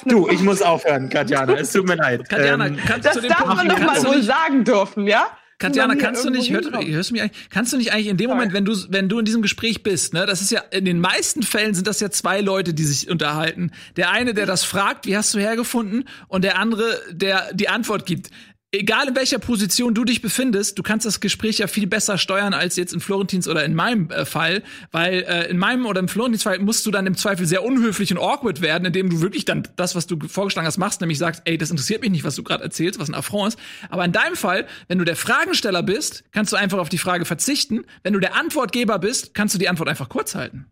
du, ich muss aufhören, Katjana. Es tut mir leid. Katjana, ähm, kannst das du den darf man doch mal wohl sagen dürfen, ja? Katjana, kannst du nicht, hört, hörst du mich eigentlich, kannst du nicht eigentlich in dem Moment, wenn du, wenn du in diesem Gespräch bist, ne, das ist ja, in den meisten Fällen sind das ja zwei Leute, die sich unterhalten. Der eine, der das fragt, wie hast du hergefunden? Und der andere, der die Antwort gibt egal in welcher Position du dich befindest, du kannst das Gespräch ja viel besser steuern als jetzt in Florentins oder in meinem äh, Fall, weil äh, in meinem oder im Florentins Fall musst du dann im Zweifel sehr unhöflich und awkward werden, indem du wirklich dann das, was du vorgeschlagen hast, machst, nämlich sagst, ey, das interessiert mich nicht, was du gerade erzählst, was ein Affront ist. Aber in deinem Fall, wenn du der Fragensteller bist, kannst du einfach auf die Frage verzichten. Wenn du der Antwortgeber bist, kannst du die Antwort einfach kurz halten.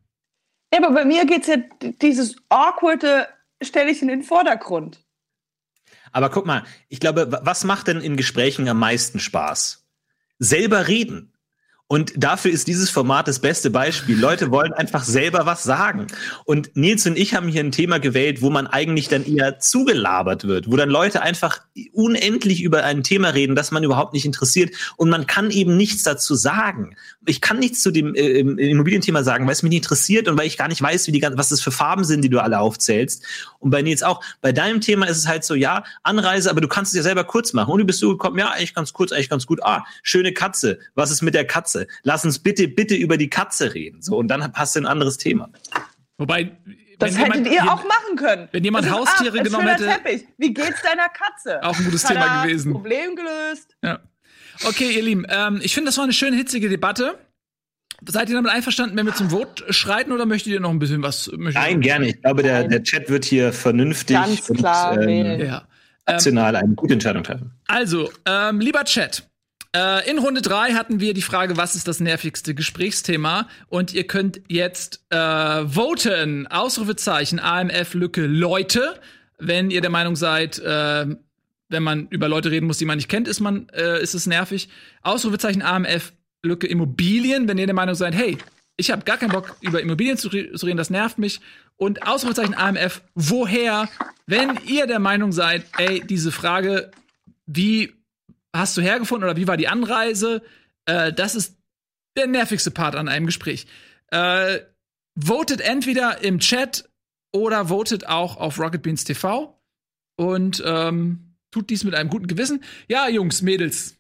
Ja, aber bei mir geht's ja dieses awkwarde stelle ich in den Vordergrund. Aber guck mal, ich glaube, was macht denn in Gesprächen am meisten Spaß? Selber reden. Und dafür ist dieses Format das beste Beispiel. Leute wollen einfach selber was sagen. Und Nils und ich haben hier ein Thema gewählt, wo man eigentlich dann eher zugelabert wird, wo dann Leute einfach unendlich über ein Thema reden, das man überhaupt nicht interessiert. Und man kann eben nichts dazu sagen. Ich kann nichts zu dem äh, Immobilienthema sagen, weil es mich nicht interessiert und weil ich gar nicht weiß, wie die, was das für Farben sind, die du alle aufzählst. Und bei Nils auch. Bei deinem Thema ist es halt so, ja, Anreise, aber du kannst es ja selber kurz machen. Und du bist so gekommen, ja, eigentlich ganz kurz, eigentlich ganz gut. Ah, schöne Katze. Was ist mit der Katze? Lass uns bitte, bitte über die Katze reden. So, und dann passt du ein anderes Thema. Wobei. Das hättet ihr auch machen können. Wenn jemand Haustiere ach, genommen hätte. Teppich. Wie geht's deiner Katze? Auch ein gutes Tada, Thema gewesen. Problem gelöst. Ja. Okay, ihr Lieben, ähm, ich finde, das war eine schöne hitzige Debatte. Seid ihr damit einverstanden, wenn wir zum Vote schreiten oder möchtet ihr noch ein bisschen was? Nein, gerne. Ich glaube, der, der Chat wird hier vernünftig Ganz klar und ähm, ja. rational eine gute Entscheidung treffen. Also, ähm, lieber Chat, äh, in Runde 3 hatten wir die Frage, was ist das nervigste Gesprächsthema? Und ihr könnt jetzt äh, voten. Ausrufezeichen AMF-Lücke Leute. Wenn ihr der Meinung seid, äh, wenn man über Leute reden muss, die man nicht kennt, ist man, äh, ist es nervig. Ausrufezeichen AMF Lücke Immobilien. Wenn ihr der Meinung seid, hey, ich habe gar keinen Bock über Immobilien zu, zu reden, das nervt mich. Und Ausrufezeichen AMF, woher? Wenn ihr der Meinung seid, ey, diese Frage, wie hast du hergefunden oder wie war die Anreise? Äh, das ist der nervigste Part an einem Gespräch. Äh, votet entweder im Chat oder votet auch auf Rocket Beans TV und ähm, tut dies mit einem guten Gewissen. Ja, Jungs, Mädels.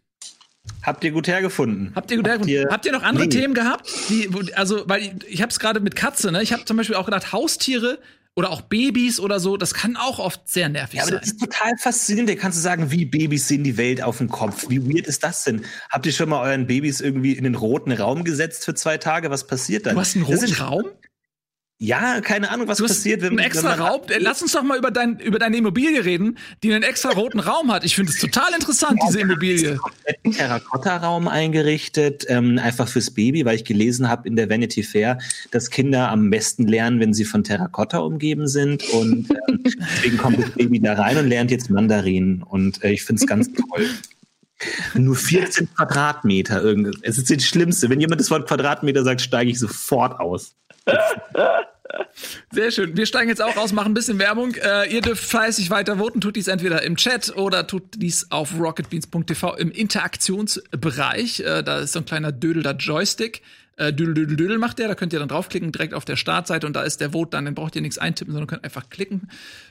Habt ihr gut hergefunden? Habt ihr gut Habt hergefunden? Ihr Habt ihr noch andere nee. Themen gehabt? Die, also, weil ich, ich habe es gerade mit Katze, ne? Ich habe zum Beispiel auch gedacht, Haustiere oder auch Babys oder so, das kann auch oft sehr nervig sein. Ja, aber das ist total faszinierend. Da kannst du sagen, wie Babys sehen die Welt auf dem Kopf. Wie weird ist das denn? Habt ihr schon mal euren Babys irgendwie in den roten Raum gesetzt für zwei Tage? Was passiert dann? Du hast einen roten Raum? Ja, keine Ahnung, was passiert, wenn man. extra Raum. Lass uns doch mal über, dein, über deine Immobilie reden, die einen extra roten Raum hat. Ich finde es total interessant, ja, diese Immobilie. Ein Terrakotta-Raum eingerichtet, ähm, einfach fürs Baby, weil ich gelesen habe in der Vanity Fair, dass Kinder am besten lernen, wenn sie von Terrakotta umgeben sind. Und ähm, deswegen kommt das Baby da rein und lernt jetzt Mandarin. Und äh, ich finde es ganz toll. Nur 14 Quadratmeter. Es ist das Schlimmste. Wenn jemand das Wort Quadratmeter sagt, steige ich sofort aus. Sehr schön. Wir steigen jetzt auch aus, machen ein bisschen Werbung. Äh, ihr dürft fleißig weiter voten. Tut dies entweder im Chat oder tut dies auf rocketbeans.tv im Interaktionsbereich. Äh, da ist so ein kleiner Dödel da Joystick. Äh, Dödel, Dödel, Dödel macht der. Da könnt ihr dann draufklicken, direkt auf der Startseite. Und da ist der Vote dann. Dann braucht ihr nichts eintippen, sondern könnt einfach klicken.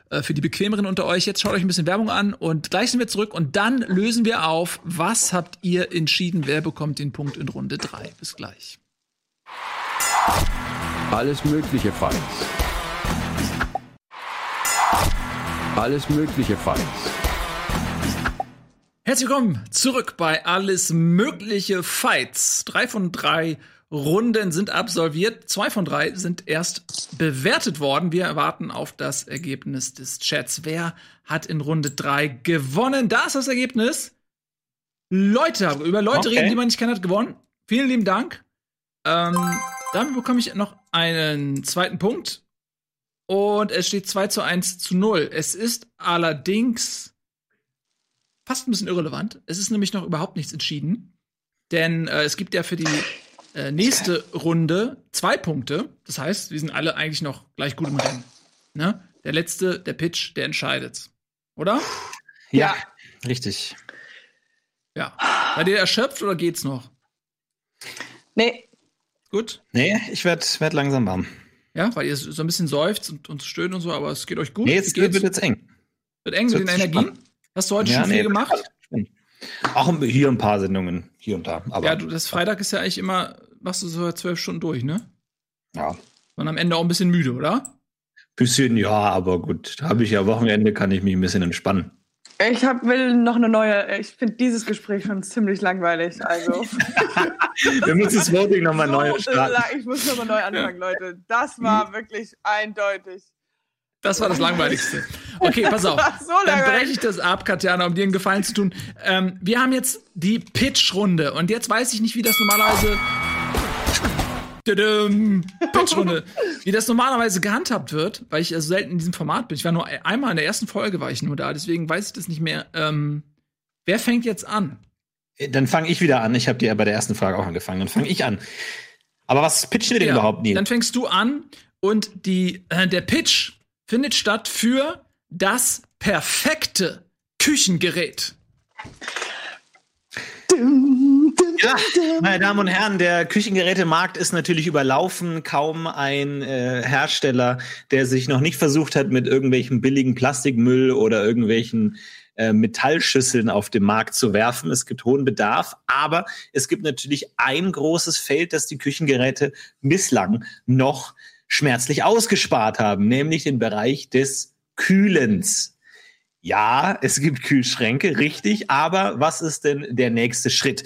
Äh, für die Bequemeren unter euch. Jetzt schaut euch ein bisschen Werbung an. Und gleich sind wir zurück. Und dann lösen wir auf, was habt ihr entschieden? Wer bekommt den Punkt in Runde 3? Bis gleich. Alles Mögliche Fights. Alles Mögliche Fights. Herzlich willkommen zurück bei Alles Mögliche Fights. Drei von drei Runden sind absolviert. Zwei von drei sind erst bewertet worden. Wir erwarten auf das Ergebnis des Chats. Wer hat in Runde drei gewonnen? Da ist das Ergebnis. Leute, über Leute okay. reden, die man nicht kennt, hat gewonnen. Vielen lieben Dank. Ähm, damit bekomme ich noch einen zweiten Punkt. Und es steht 2 zu 1 zu 0. Es ist allerdings fast ein bisschen irrelevant. Es ist nämlich noch überhaupt nichts entschieden. Denn äh, es gibt ja für die äh, nächste Runde zwei Punkte. Das heißt, wir sind alle eigentlich noch gleich gut im Rennen. Ne? Der letzte, der Pitch, der entscheidet. Oder? Ja, ja. richtig. Ja. Seid ihr erschöpft oder geht's noch? Nee, Gut? Nee, ich werde werd langsam warm. Ja, weil ihr so ein bisschen seufzt und, und stöhnt und so, aber es geht euch gut. Nee, jetzt wird jetzt eng. Wird eng mit den Energien? Hast du heute ja, schon viel nee, gemacht? Auch hier ein paar Sendungen, hier und da. Aber ja, du, das Freitag ist ja eigentlich immer, machst du so zwölf Stunden durch, ne? Ja. Und am Ende auch ein bisschen müde, oder? Bisschen, ja, aber gut. Da habe ich ja Wochenende, kann ich mich ein bisschen entspannen. Ich hab, will noch eine neue. Ich finde dieses Gespräch schon ziemlich langweilig. Also. Wir müssen das Voting nochmal so neu starten. Ich muss nochmal neu anfangen, Leute. Das war wirklich eindeutig. Das war das Langweiligste. Okay, pass auf. So Dann breche ich das ab, Katjana, um dir einen Gefallen zu tun. Ähm, wir haben jetzt die Pitch-Runde und jetzt weiß ich nicht, wie das normalerweise Pitchrunde. Wie das normalerweise gehandhabt wird, weil ich also selten in diesem Format bin. Ich war nur einmal in der ersten Folge war ich nur da, deswegen weiß ich das nicht mehr. Ähm, wer fängt jetzt an? Dann fange ich wieder an. Ich habe dir ja bei der ersten Frage auch angefangen. Dann fange ich an. Aber was pitchen wir denn Ja, überhaupt, Neil? Dann fängst du an und die, äh, der Pitch findet statt für das perfekte Küchengerät. Ja, meine Damen und Herren, der Küchengerätemarkt ist natürlich überlaufen. Kaum ein äh, Hersteller, der sich noch nicht versucht hat, mit irgendwelchen billigen Plastikmüll oder irgendwelchen äh, Metallschüsseln auf dem Markt zu werfen. Es gibt hohen Bedarf, aber es gibt natürlich ein großes Feld, das die Küchengeräte bislang noch schmerzlich ausgespart haben, nämlich den Bereich des Kühlens. Ja, es gibt Kühlschränke, richtig, aber was ist denn der nächste Schritt?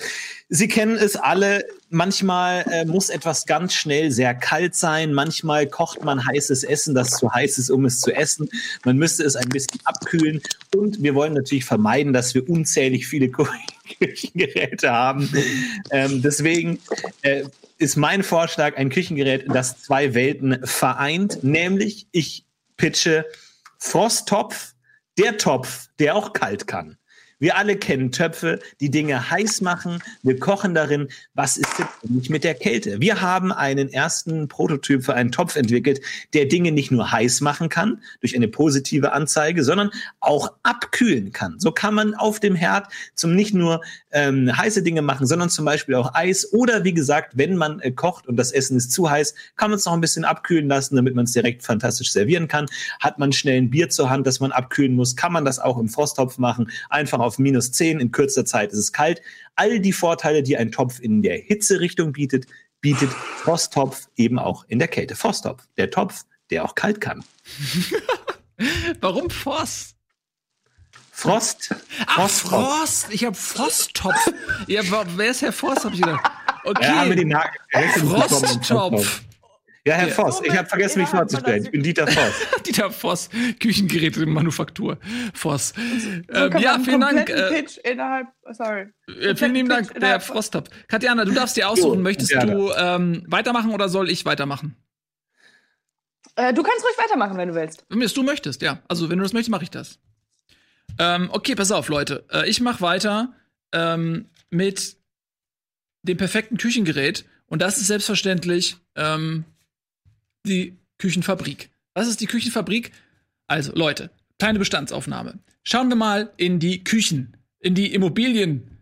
Sie kennen es alle, manchmal äh, muss etwas ganz schnell sehr kalt sein, manchmal kocht man heißes Essen, das zu heiß ist, um es zu essen. Man müsste es ein bisschen abkühlen und wir wollen natürlich vermeiden, dass wir unzählig viele Kü- Küchengeräte haben. Ähm, deswegen äh, ist mein Vorschlag ein Küchengerät, das zwei Welten vereint, nämlich ich pitche Frosttopf, der Topf, der auch kalt kann. Wir alle kennen Töpfe, die Dinge heiß machen. Wir kochen darin. Was ist denn nicht mit der Kälte? Wir haben einen ersten Prototyp für einen Topf entwickelt, der Dinge nicht nur heiß machen kann durch eine positive Anzeige, sondern auch abkühlen kann. So kann man auf dem Herd zum nicht nur ähm, heiße Dinge machen, sondern zum Beispiel auch Eis oder wie gesagt, wenn man äh, kocht und das Essen ist zu heiß, kann man es noch ein bisschen abkühlen lassen, damit man es direkt fantastisch servieren kann. Hat man schnell ein Bier zur Hand, das man abkühlen muss, kann man das auch im Frosttopf machen. Einfach auf minus 10, in kürzester Zeit ist es kalt. All die Vorteile, die ein Topf in der Hitzerichtung bietet, bietet Frosttopf eben auch in der Kälte. Frosttopf, der Topf, der auch kalt kann. Warum Voss? Frost. Ach, Frosttopf. Frost. Ich habe Frosttopf. ja, wer ist Herr Voss, hab ich gedacht. Okay. Ja, haben wir den. Frosttopf. Ja, Herr Ja. Voss, ich habe vergessen, mich vorzustellen. Ich bin Dieter Voss. Dieter Voss, Küchengeräte Manufaktur. Voss. So Ähm, ja, vielen Dank. Äh, Pitch innerhalb, sorry. äh, vielen lieben Dank, der Frosttopf. Katjana, du darfst dir aussuchen. Jo, Möchtest gerne. du ähm, weitermachen oder soll ich weitermachen? Äh, du kannst ruhig weitermachen, wenn du willst. Wenn es du möchtest, ja. Also, wenn du das möchtest, mache ich das. Ähm, okay, pass auf, Leute. Äh, ich mache weiter ähm, mit dem perfekten Küchengerät. Und das ist selbstverständlich ähm, die Küchenfabrik. Was ist die Küchenfabrik? Also, Leute, kleine Bestandsaufnahme. Schauen wir mal in die Küchen, in die Immobilien,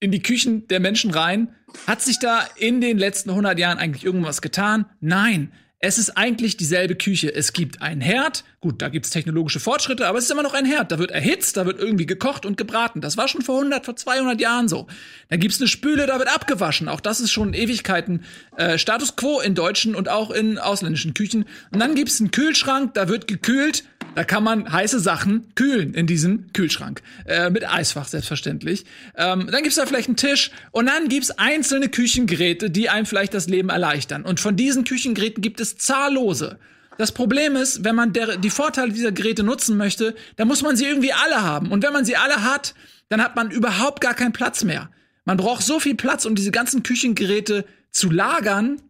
in die Küchen der Menschen rein. Hat sich da in den letzten 100 Jahren eigentlich irgendwas getan? Nein. Es ist eigentlich dieselbe Küche. Es gibt einen Herd. Gut, da gibt es technologische Fortschritte, aber es ist immer noch ein Herd. Da wird erhitzt, da wird irgendwie gekocht und gebraten. Das war schon vor 100, vor 200 Jahren so. Dann gibt's eine Spüle, da wird abgewaschen. Auch das ist schon Ewigkeiten äh, Status quo in deutschen und auch in ausländischen Küchen. Und dann gibt's einen Kühlschrank, da wird gekühlt. Da kann man heiße Sachen kühlen in diesem Kühlschrank. Äh, mit Eisfach selbstverständlich. Ähm, dann gibt's da vielleicht einen Tisch und dann gibt's einzelne Küchengeräte, die einem vielleicht das Leben erleichtern. Und von diesen Küchengeräten gibt es zahllose. Das Problem ist, wenn man der, die Vorteile dieser Geräte nutzen möchte, dann muss man sie irgendwie alle haben. Und wenn man sie alle hat, dann hat man überhaupt gar keinen Platz mehr. Man braucht so viel Platz, um diese ganzen Küchengeräte zu lagern,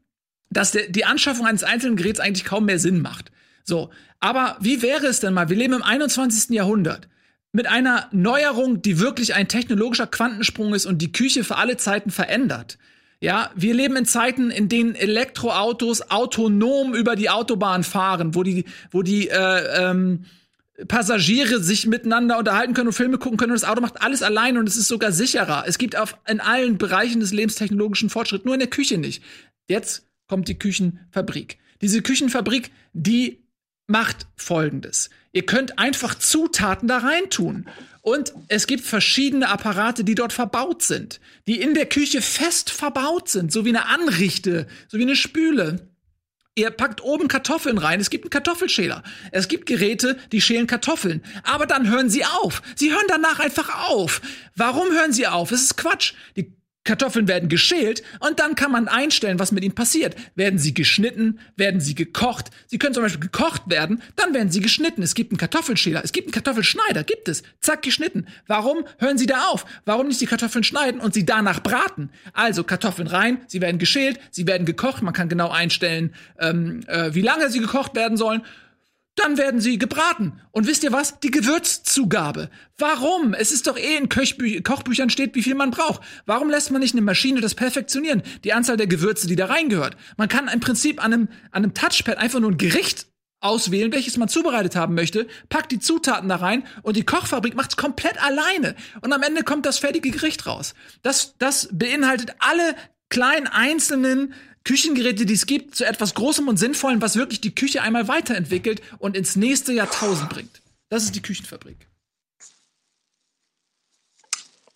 dass der, die Anschaffung eines einzelnen Geräts eigentlich kaum mehr Sinn macht. So, aber wie wäre es denn mal? Wir leben im 21. Jahrhundert mit einer Neuerung, die wirklich ein technologischer Quantensprung ist und die Küche für alle Zeiten verändert. Ja, wir leben in Zeiten, in denen Elektroautos autonom über die Autobahn fahren, wo die, wo die äh, ähm, Passagiere sich miteinander unterhalten können und Filme gucken können und das Auto macht alles allein und es ist sogar sicherer. Es gibt auf, in allen Bereichen des Lebens technologischen Fortschritt, nur in der Küche nicht. Jetzt kommt die Küchenfabrik. Diese Küchenfabrik, die macht Folgendes. Ihr könnt einfach Zutaten da reintun. Und es gibt verschiedene Apparate, die dort verbaut sind, die in der Küche fest verbaut sind, so wie eine Anrichte, so wie eine Spüle. Ihr packt oben Kartoffeln rein. Es gibt einen Kartoffelschäler. Es gibt Geräte, die schälen Kartoffeln. Aber dann hören sie auf. Sie hören danach einfach auf. Warum hören sie auf? Es ist Quatsch. Die Kartoffeln werden geschält und dann kann man einstellen, was mit ihnen passiert. Werden sie geschnitten? Werden sie gekocht? Sie können zum Beispiel gekocht werden, dann werden sie geschnitten. Es gibt einen Kartoffelschäler, es gibt einen Kartoffelschneider, gibt es. Zack, geschnitten. Warum hören sie da auf? Warum nicht die Kartoffeln schneiden und sie danach braten? Also Kartoffeln rein, sie werden geschält, sie werden gekocht. Man kann genau einstellen, ähm, äh, wie lange sie gekocht werden sollen. Dann werden sie gebraten. Und wisst ihr was? Die Gewürzzugabe. Warum? Es ist doch eh in Köchbü Kochbüchern steht, wie viel man braucht. Warum lässt man nicht eine Maschine das perfektionieren? Die Anzahl der Gewürze, die da reingehört. Man kann im Prinzip an einem, an einem Touchpad einfach nur ein Gericht auswählen, welches man zubereitet haben möchte, packt die Zutaten da rein und die Kochfabrik macht's komplett alleine. Und am Ende kommt das fertige Gericht raus. Das, das beinhaltet alle kleinen einzelnen Küchengeräte, die es gibt, zu etwas Großem und Sinnvollem, was wirklich die Küche einmal weiterentwickelt und ins nächste Jahrtausend bringt. Das ist die Küchenfabrik.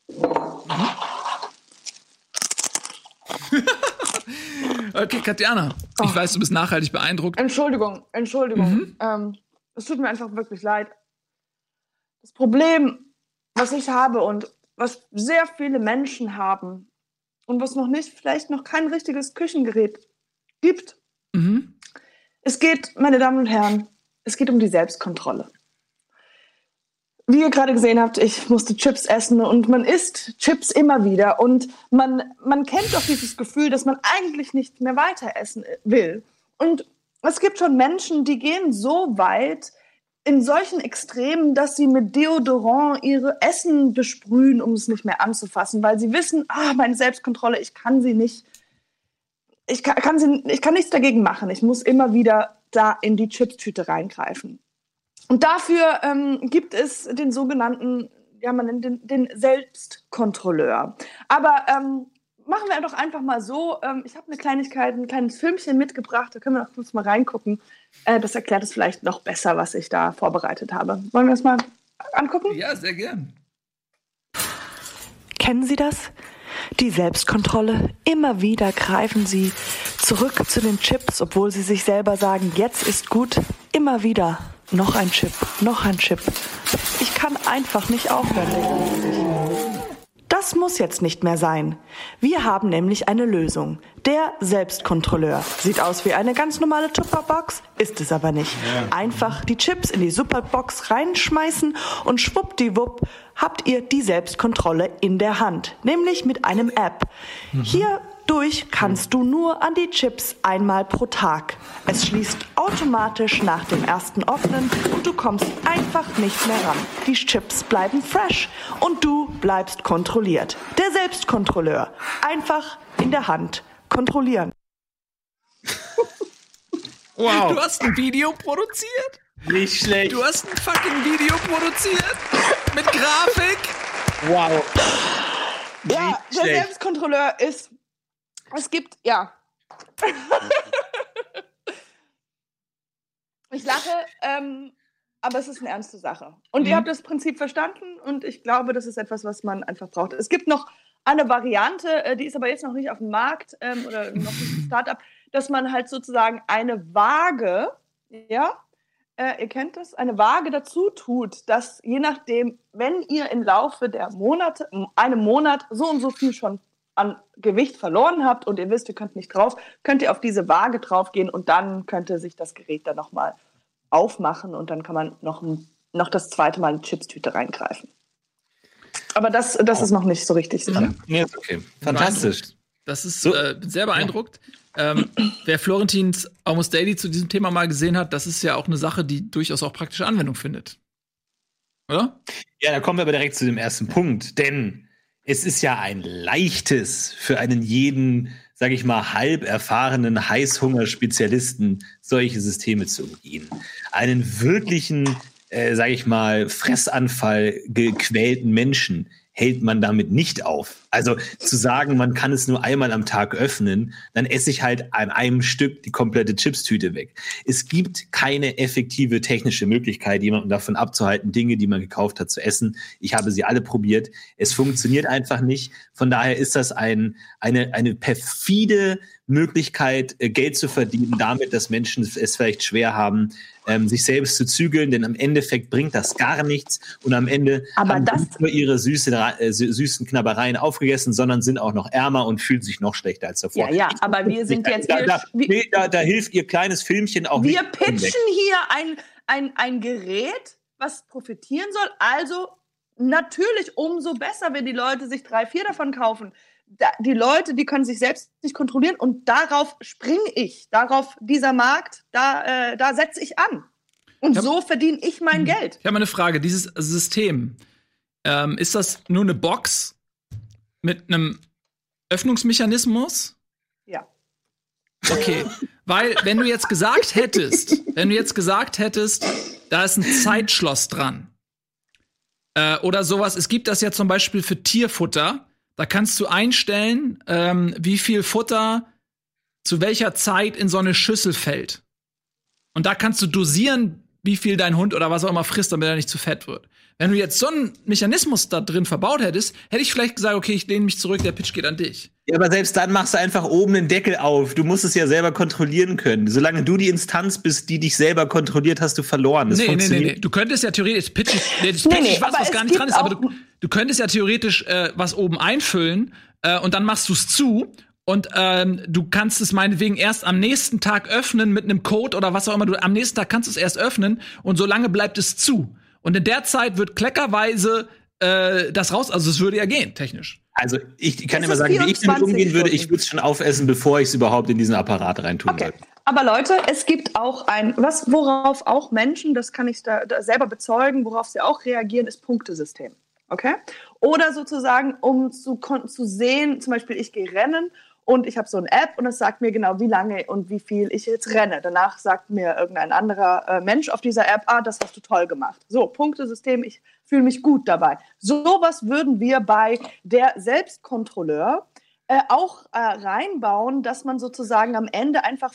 Mhm. okay, Katjana, ich oh. weiß, du bist nachhaltig beeindruckt. Entschuldigung, Entschuldigung. Mhm. Ähm, es tut mir einfach wirklich leid. Das Problem, was ich habe und was sehr viele Menschen haben, und was noch nicht, vielleicht noch kein richtiges Küchengerät gibt. Mhm. Es geht, meine Damen und Herren, es geht um die Selbstkontrolle. Wie ihr gerade gesehen habt, ich musste Chips essen und man isst Chips immer wieder und man, man kennt doch dieses Gefühl, dass man eigentlich nicht mehr weiter essen will. Und es gibt schon Menschen, die gehen so weit, in solchen Extremen, dass sie mit Deodorant ihre Essen besprühen, um es nicht mehr anzufassen, weil sie wissen, ah, meine Selbstkontrolle, ich kann sie nicht, ich kann, kann sie, ich kann nichts dagegen machen. Ich muss immer wieder da in die Chipstüte reingreifen. Und dafür ähm, gibt es den sogenannten, ja, man nennt den, den Selbstkontrolleur. Aber ähm, machen wir doch einfach mal so. Ähm, ich habe eine Kleinigkeit, ein kleines Filmchen mitgebracht. Da können wir noch kurz mal reingucken. Äh, das erklärt es vielleicht noch besser, was ich da vorbereitet habe. Wollen wir das mal angucken? Ja, sehr gern. Kennen Sie das? Die Selbstkontrolle. Immer wieder greifen Sie zurück zu den Chips, obwohl Sie sich selber sagen, jetzt ist gut. Immer wieder. Noch ein Chip, noch ein Chip. Ich kann einfach nicht aufhören. Das muss jetzt nicht mehr sein. Wir haben nämlich eine Lösung. Der Selbstkontrolleur. Sieht aus wie eine ganz normale Tupperbox, ist es aber nicht. Einfach die Chips in die Superbox reinschmeißen und schwuppdiwupp habt ihr die Selbstkontrolle in der Hand. Nämlich mit einem App. Mhm. Hier durch kannst du nur an die Chips einmal pro Tag. Es schließt automatisch nach dem ersten Öffnen und du kommst einfach nicht mehr ran. Die Chips bleiben fresh und du bleibst kontrolliert. Der Selbstkontrolleur. Einfach in der Hand kontrollieren. Wow. Du hast ein Video produziert? Nicht schlecht. Du hast ein fucking Video produziert? Mit Grafik? Wow. Ja, der Selbstkontrolleur ist es gibt, ja. ich lache, ähm, aber es ist eine ernste Sache. Und mhm. ihr habt das Prinzip verstanden und ich glaube, das ist etwas, was man einfach braucht. Es gibt noch eine Variante, äh, die ist aber jetzt noch nicht auf dem Markt ähm, oder noch nicht ein Startup, dass man halt sozusagen eine Waage, ja, äh, ihr kennt das, eine Waage dazu tut, dass je nachdem, wenn ihr im Laufe der Monate, einem Monat so und so viel schon an Gewicht verloren habt und ihr wisst, ihr könnt nicht drauf, könnt ihr auf diese Waage draufgehen und dann könnte sich das Gerät dann nochmal aufmachen und dann kann man noch, noch das zweite Mal in die Chipstüte reingreifen. Aber das, das ist noch nicht so richtig sicher. Mhm. Ja, ist okay. Fantastisch. Das ist so. äh, sehr beeindruckt. Ähm, wer Florentins Almost Daily zu diesem Thema mal gesehen hat, das ist ja auch eine Sache, die durchaus auch praktische Anwendung findet. Oder? Ja, da kommen wir aber direkt zu dem ersten Punkt. Denn es ist ja ein leichtes für einen jeden, sage ich mal, halb erfahrenen Heißhungerspezialisten, solche Systeme zu umgehen. Einen wirklichen, äh, sage ich mal, Fressanfall gequälten Menschen hält man damit nicht auf. Also zu sagen, man kann es nur einmal am Tag öffnen, dann esse ich halt an einem Stück die komplette Chipstüte weg. Es gibt keine effektive technische Möglichkeit, jemanden davon abzuhalten, Dinge, die man gekauft hat, zu essen. Ich habe sie alle probiert. Es funktioniert einfach nicht. Von daher ist das ein, eine, eine perfide Möglichkeit, äh, Geld zu verdienen, damit, dass Menschen es vielleicht schwer haben, ähm, sich selbst zu zügeln, denn am Endeffekt bringt das gar nichts und am Ende Aber haben das- sie nicht nur ihre süße, äh, sü- süßen Knabbereien aufgegessen, sondern sind auch noch ärmer und fühlen sich noch schlechter als davor. Ja, ja, aber wir sind jetzt da, hier- da, wir- nee, da, da hilft ihr kleines Filmchen auch Wir nicht. pitchen hinweg. hier ein, ein, ein Gerät, was profitieren soll. Also natürlich umso besser, wenn die Leute sich drei, vier davon kaufen. Da, die Leute, die können sich selbst nicht kontrollieren und darauf springe ich. Darauf, dieser Markt, da, äh, da setze ich an. Und Ja. so verdiene ich mein Geld. Ich habe mal eine Frage. Dieses System, ähm, ist das nur eine Box mit einem Öffnungsmechanismus? Ja. Okay, weil wenn du jetzt gesagt hättest, wenn du jetzt gesagt hättest, da ist ein Zeitschloss dran äh, oder sowas, es gibt das ja zum Beispiel für Tierfutter, da kannst du einstellen, ähm, wie viel Futter zu welcher Zeit in so eine Schüssel fällt. Und da kannst du dosieren, wie viel dein Hund oder was auch immer frisst, damit er nicht zu fett wird. Wenn du jetzt so einen Mechanismus da drin verbaut hättest, hätte ich vielleicht gesagt, okay, ich lehne mich zurück, der Pitch geht an dich. Ja, aber selbst dann machst du einfach oben den Deckel auf. Du musst es ja selber kontrollieren können. Solange du die Instanz bist, die dich selber kontrolliert, hast du verloren. Das Nee, nee, nee, funktioniert. nee. Du könntest ja theoretisch pitch, nee, das Nee, pitch nee, ich was, was gar nicht dran ist, aber du, du könntest ja theoretisch äh, was oben einfüllen äh, und dann machst du es zu und ähm, du kannst es meinetwegen erst am nächsten Tag öffnen mit einem Code oder was auch immer. Du am nächsten Tag kannst du es erst öffnen und solange bleibt es zu. Und in der Zeit wird kleckerweise äh, das raus, also es würde ja gehen, technisch. Also ich kann Es immer sagen, wie ich damit 24 umgehen würde. Ich würde es schon aufessen, bevor ich es überhaupt in diesen Apparat reintun Okay. würde. Aber Leute, es gibt auch ein, was, worauf auch Menschen, das kann ich da, da selber bezeugen, worauf sie auch reagieren, ist Punktesystem. Okay? Oder sozusagen, um zu, zu sehen, zum Beispiel, ich gehe rennen und ich habe so eine App und es sagt mir genau, wie lange und wie viel ich jetzt renne. Danach sagt mir irgendein anderer äh, Mensch auf dieser App, ah, das hast du toll gemacht. So, Punktesystem, ich fühle mich gut dabei. Sowas würden wir bei der Selbstkontrolleur äh, auch äh, reinbauen, dass man sozusagen am Ende einfach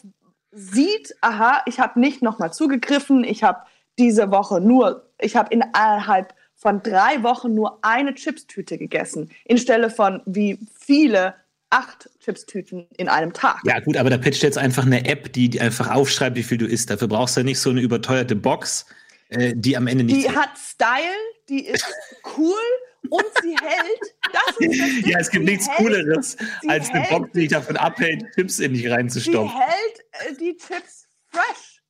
sieht, aha, ich habe nicht nochmal zugegriffen, ich habe diese Woche nur, ich habe innerhalb von drei Wochen nur eine Chipstüte gegessen, instelle von wie viele acht Chipstüten in einem Tag. Ja, gut, aber da pitcht jetzt einfach eine App, die, die einfach aufschreibt, wie viel du isst. Dafür brauchst du nicht so eine überteuerte Box, äh, die am Ende nichts Die hat Style, die ist cool und sie hält. Das ist das Ding, Ja, es gibt sie nichts hält- Cooleres, sie als eine Box, die dich davon abhält, Chips in dich Sie reinzustopfen. hält äh, die Chips fresh.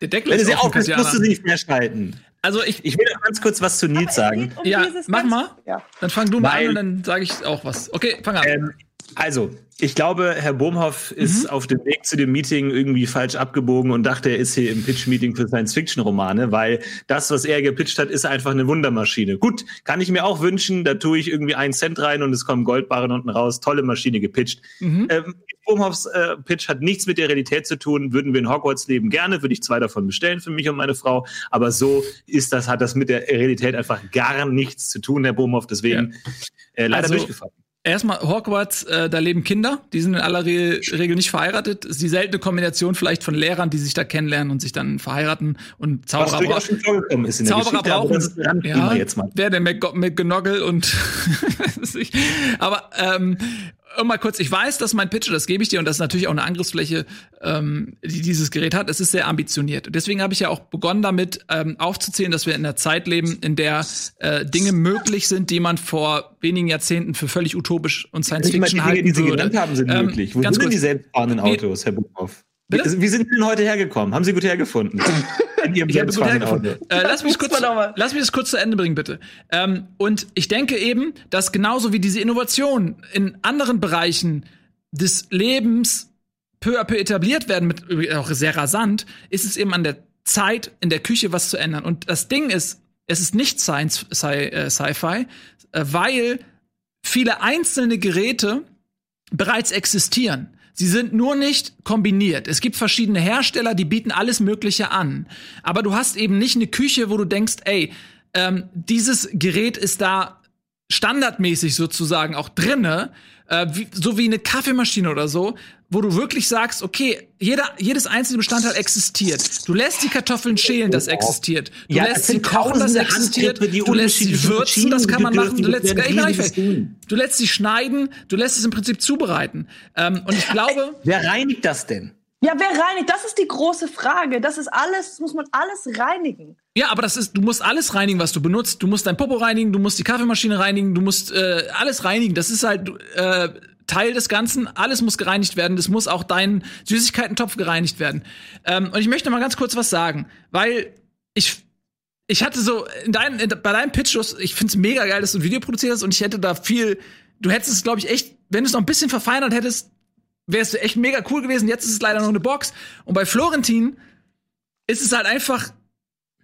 Der Deckel Wenn du ist sie offen, Katjana. musst du sie nicht mehr schalten. Also ich, Ich will noch ganz kurz was zu Nils sagen. um Ja, mach mal. Ja. dann fang du mal Weil- an und dann sage ich auch was. Okay, fang an. Ähm, also, ich glaube, Herr Bohmhoff ist auf dem Weg zu dem Meeting irgendwie falsch abgebogen und dachte, er ist hier im Pitch-Meeting für Science-Fiction-Romane, weil das, was er gepitcht hat, ist einfach eine Wundermaschine. Gut, kann ich mir auch wünschen, da tue ich irgendwie einen Cent rein und es kommen Goldbarren unten raus. Tolle Maschine gepitcht. Mhm. Ähm, Bohmhoffs äh, Pitch hat nichts mit der Realität zu tun. Würden wir in Hogwarts leben, gerne, würde ich zwei davon bestellen für mich und meine Frau. Aber so ist das, hat das mit der Realität einfach gar nichts zu tun, Herr Bohmhoff. Deswegen äh, leider Also- durchgefallen. Erstmal Hogwarts, äh, da leben Kinder, die sind in aller Re Regel nicht verheiratet. Ist die seltene Kombination vielleicht von Lehrern, die sich da kennenlernen und sich dann verheiraten und Zauberer der Zauberer brauchen, das ja, jetzt mal. wer McGo- McGonagall und aber ähm, mal kurz, ich weiß, dass mein Pitch, das gebe ich dir, und das ist natürlich auch eine Angriffsfläche, ähm, die dieses Gerät hat, es ist sehr ambitioniert. Und Deswegen habe ich ja auch begonnen damit ähm, aufzuzählen, dass wir in einer Zeit leben, in der äh, Dinge möglich sind, die man vor wenigen Jahrzehnten für völlig utopisch und Science Nicht mal die Fiction Dinge, halten die Sie würde. genannt haben, sind Ähm, möglich. Wo ganz sind denn kurz. die selbstfahrenden Autos, Herr Buchhoff? Wie, Bitte? wie sind Sie denn heute hergekommen? Haben Sie gut hergefunden? In Ihrem Ich habe gut hergefunden. Äh, lass, mich kurz, lass mich das kurz zu Ende bringen, bitte. Ähm, und ich denke eben, dass genauso wie diese Innovation in anderen Bereichen des Lebens peu à peu etabliert werden, mit auch sehr rasant, ist es eben an der Zeit, in der Küche was zu ändern. Und das Ding ist, es ist nicht Science, Sci, äh, Sci-Fi, äh, weil viele einzelne Geräte bereits existieren. Sie sind nur nicht kombiniert. Es gibt verschiedene Hersteller, die bieten alles Mögliche an. Aber du hast eben nicht eine Küche, wo du denkst, ey, ähm, dieses Gerät ist da standardmäßig sozusagen auch drinne, äh, wie, so wie eine Kaffeemaschine oder so, wo du wirklich sagst, okay, jeder, jedes einzelne Bestandteil existiert. Du lässt die Kartoffeln schälen, das existiert. Du Ja, lässt sie kochen, das existiert. Du lässt sie würzen, das kann man machen. Du lässt, riesiges du lässt sie schneiden, du lässt es im Prinzip zubereiten. Ähm, und ich glaube, Wer reinigt das denn? Ja, wer reinigt? Das ist die große Frage. Das ist alles, das muss man alles reinigen. Ja, aber das ist, du musst alles reinigen, was du benutzt. Du musst dein Popo reinigen, du musst die Kaffeemaschine reinigen, du musst äh, alles reinigen. Das ist halt äh, Teil des Ganzen. Alles muss gereinigt werden. Das muss auch dein Süßigkeitentopf gereinigt werden. Ähm, und ich möchte mal ganz kurz was sagen, weil ich ich hatte so in dein, in, bei deinem Pitch, ich find's mega geil, dass du ein Video produziert hast und ich hätte da viel, du hättest es, glaube ich, echt, wenn du es noch ein bisschen verfeinert hättest, wärst du echt mega cool gewesen. Jetzt ist es leider noch eine Box. Und bei Florentin ist es halt einfach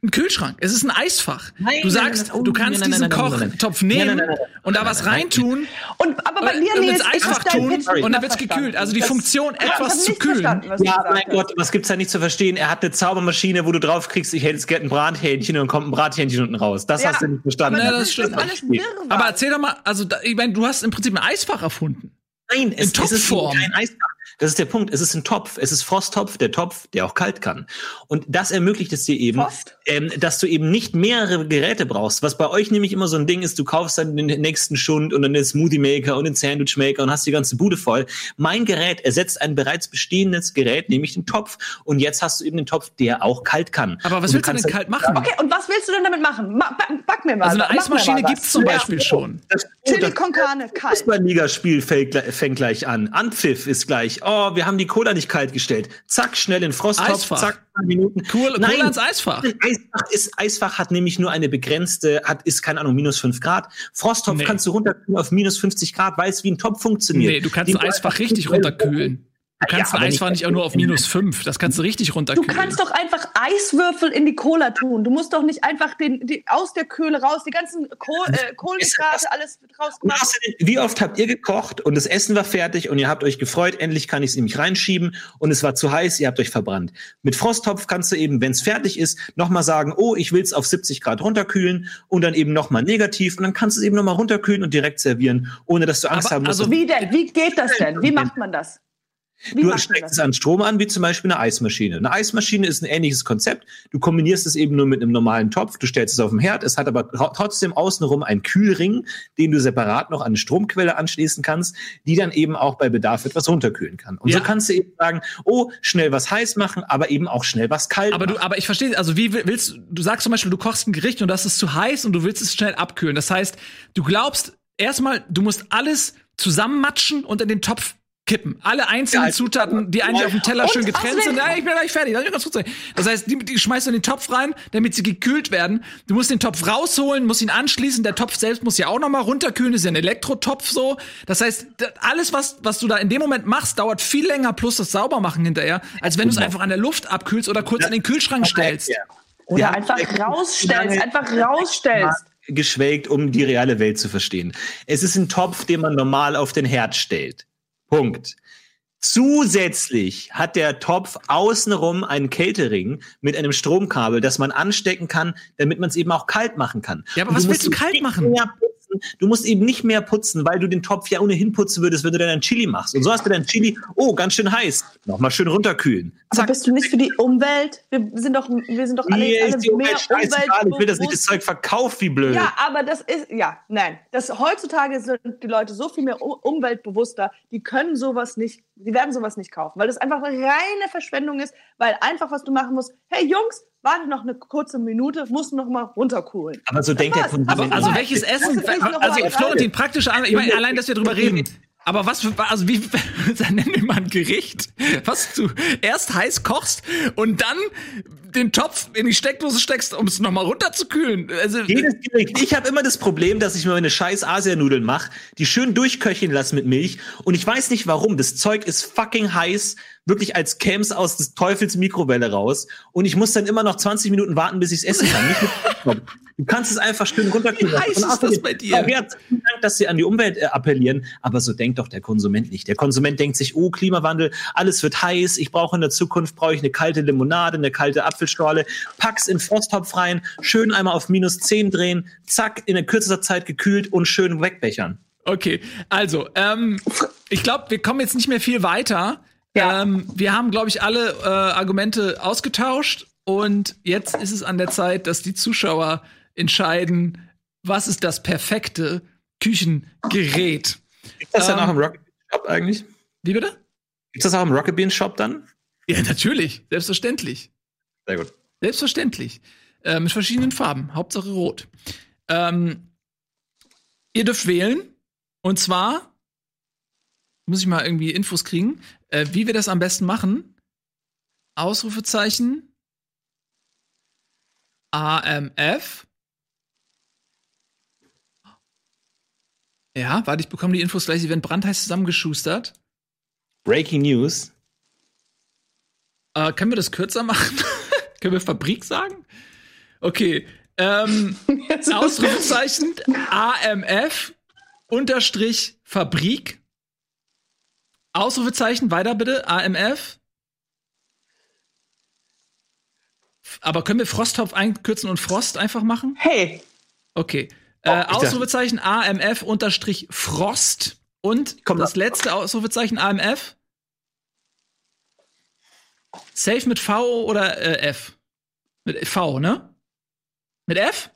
ein Kühlschrank. Es ist ein Eisfach. Nein, du sagst, nein, nein, du kannst nein, diesen. Kochtopf nehmen nein, nein, nein, und da was reintun Und, aber bei Nils, ins Eisfach tun und dann wird's verstanden. gekühlt. Also die Das- Funktion, hab etwas das zu kühlen. Ja, mein. Gott, was gibt's da nicht zu verstehen? Er hat eine Zaubermaschine, wo du drauf kriegst, ich hätte jetzt gerne ein Brathähnchen und dann kommt ein Brathähnchen unten raus. Das Ja, hast du nicht verstanden. Ja, aber das stimmt. ist alles Wirrwarr. Aber erzähl doch mal, also da, ich meine, du hast im Prinzip ein Eisfach erfunden. Nein, es, es ist kein Eisfach. Das ist der Punkt. Es ist ein Topf. Es ist Frosttopf, der Topf, der auch kalt kann. Und das ermöglicht es dir eben, ähm, dass du eben nicht mehrere Geräte brauchst. Was bei euch nämlich immer so ein Ding ist, du kaufst dann den nächsten Schund und dann den Smoothie Maker und den Sandwich Maker und hast die ganze Bude voll. Mein Gerät ersetzt ein bereits bestehendes Gerät, nämlich den Topf. Und jetzt hast du eben den Topf, der auch kalt kann. Aber was Und willst du kannst denn dann- kalt machen? Okay, und was willst du denn damit machen? Ma back, mir mal. Also eine Eismaschine was. gibt's zum Ja. Beispiel schon. Das, Chili das con carne, kalt. Fußballligaspiel fängt, gleich- fängt gleich an. Anpfiff ist gleich. Oh, wir haben die Cola nicht kalt gestellt. Zack, schnell in den Frosttopf. Eisfach. Zack, zwei Minuten. Cool, Nein, Cola ins Eisfach. Eisfach, ist, Eisfach hat nämlich nur eine begrenzte, hat, ist keine Ahnung, minus 5 Grad. Frosttopf Nee. kannst du runterkühlen auf minus 50 Grad, weil es wie ein Topf funktioniert. Nee, du kannst Den ein Eisfach richtig runterkühlen. Du Ja, kannst aber ein Eisfach nicht- auch nur auf minus fünf. Das kannst du richtig Du runterkühlen. kannst doch einfach Eiswürfel in die Cola tun. Du musst doch nicht einfach den, die, aus der Kühle raus, die ganzen Kohl, äh, Kohlenhydrate, alles rausgemacht. wie oft habt ihr gekocht und das Essen war fertig und ihr habt euch gefreut, endlich kann ich es nämlich reinschieben und es war zu heiß, ihr habt euch verbrannt. Mit Frosttopf kannst du eben, wenn es fertig ist, nochmal sagen, oh, ich will es auf 70 Grad runterkühlen und dann eben nochmal negativ und dann kannst du es eben nochmal runterkühlen und direkt servieren, ohne dass du Angst Aber- haben musst. also Wie denn? Wie geht das denn? Wie macht man das? Wie Du steckst es an Strom an, wie zum Beispiel eine Eismaschine. Eine Eismaschine ist ein ähnliches Konzept. Du kombinierst es eben nur mit einem normalen Topf. Du stellst es auf den Herd. Es hat aber tro- trotzdem außenrum einen Kühlring, den du separat noch an eine Stromquelle anschließen kannst, die dann eben auch bei Bedarf etwas runterkühlen kann. Und Ja. so kannst du eben sagen, oh, schnell was heiß machen, aber eben auch schnell was kalt Aber machen. du, aber ich verstehe, also wie will- willst du, du sagst zum Beispiel, du kochst ein Gericht und das ist zu heiß und du willst es schnell abkühlen. Das heißt, du glaubst erstmal, du musst alles zusammenmatschen und in den Topf kippen. Alle einzelnen Ja, Zutaten, die eigentlich auf dem Teller Und schön getrennt sind. Ja, ich bin gleich fertig. Das heißt, die, die schmeißt du in den Topf rein, damit sie gekühlt werden. Du musst den Topf rausholen, musst ihn anschließen. Der Topf selbst muss ja auch noch mal runterkühlen. Das ist ja ein Elektrotopf so. Das heißt, alles, was, was du da in dem Moment machst, dauert viel länger plus das Saubermachen hinterher, als wenn du es Genau. einfach an der Luft abkühlst oder kurz in den Kühlschrank stellst. Ja. Oder Wir einfach rausstellst, einfach rausstellst. geschwelgt, um die reale Welt zu verstehen. Es ist ein Topf, den man normal auf den Herd stellt. Punkt. Zusätzlich hat der Topf außenrum einen Kältering mit einem Stromkabel, das man anstecken kann, damit man es eben auch kalt machen kann. Ja, aber Und was willst du kalt machen? mehr putzen. Du musst eben nicht mehr putzen, weil du den Topf ja ohnehin putzen würdest, wenn du dann ein Chili machst. Und so hast du dein Chili, oh, ganz schön heiß. Nochmal schön runterkühlen. Aber bist du nicht für die Umwelt? Wir sind doch, wir sind doch alle, Mir alle ist die Umwelt scheißegal. Ich will, dass nicht das. Zeug verkauft, wie blöd. Ja, aber das ist, ja, nein. Das, heutzutage sind die Leute so viel mehr umweltbewusster, die können sowas nicht, die werden sowas nicht kaufen, weil das einfach eine reine Verschwendung ist, weil einfach, was du machen musst, hey Jungs, warte noch eine kurze Minute, muss noch mal runterkohlen. Aber so denkt der. Kunde. Aber. Also welches das Essen, also Florentin, praktische Antwort, ich meine, allein, dass wir drüber reden. Aber was für, also wie, dann nenn mir mal ein Gericht, was du erst heiß kochst und dann den Topf in die Steckdose steckst, um es nochmal runterzukühlen. Also, Jedes Gericht. Ich habe immer das Problem, dass ich mir meine scheiß Asianudeln mache, die schön durchköcheln lasse mit Milch und ich weiß nicht warum. Das Zeug ist fucking heiß. wirklich als käm's aus des Teufels Mikrowelle raus. Und ich muss dann immer noch 20 Minuten warten, bis ich es essen kann. Du kannst es einfach schön runterkühlen. Wie heiß ist das bei dir? Vielen Dank, dass sie an die Umwelt äh, appellieren. Aber so denkt doch der Konsument nicht. Der Konsument denkt sich, oh, Klimawandel, alles wird heiß. Ich brauche in der Zukunft, brauche ich eine kalte Limonade, eine kalte Apfelschorle. Pack's in Frosttopf rein, schön einmal auf minus 10 drehen, zack, in kürzester Zeit gekühlt und schön wegbechern. Okay, also, ähm, ich glaube, wir kommen jetzt nicht mehr viel weiter. Ja. Ähm, wir haben, glaube ich, alle äh, Argumente ausgetauscht und jetzt ist es an der Zeit, dass die Zuschauer entscheiden, was ist das perfekte Küchengerät. Gibt das dann Ähm, auch im Rocket Beans Shop eigentlich? Wie bitte? Gibt das auch im Rocket Beans Shop dann? Ja, natürlich, selbstverständlich. Sehr gut. Selbstverständlich. Äh, mit verschiedenen Farben. Hauptsache rot. Ähm, ihr dürft wählen. Und zwar muss ich mal irgendwie Infos kriegen, äh, wie wir das am besten machen. Ausrufezeichen. AMF. Ja, warte, ich bekomme die Infos gleich. Sie werden brandheiß zusammengeschustert. Breaking News. Äh, können wir das kürzer machen? Können wir Fabrik sagen? Okay. Ähm, Ausrufezeichen AMF unterstrich Fabrik. Ausrufezeichen, weiter bitte, AMF. Aber können wir Frosttopf einkürzen und Frost einfach machen? Hey, Okay. Oh, Äh, Ausrufezeichen AMF unterstrich Frost. Und Komm, das letzte Ausrufezeichen AMF. Safe mit V oder äh, F? Mit V, ne? Mit F?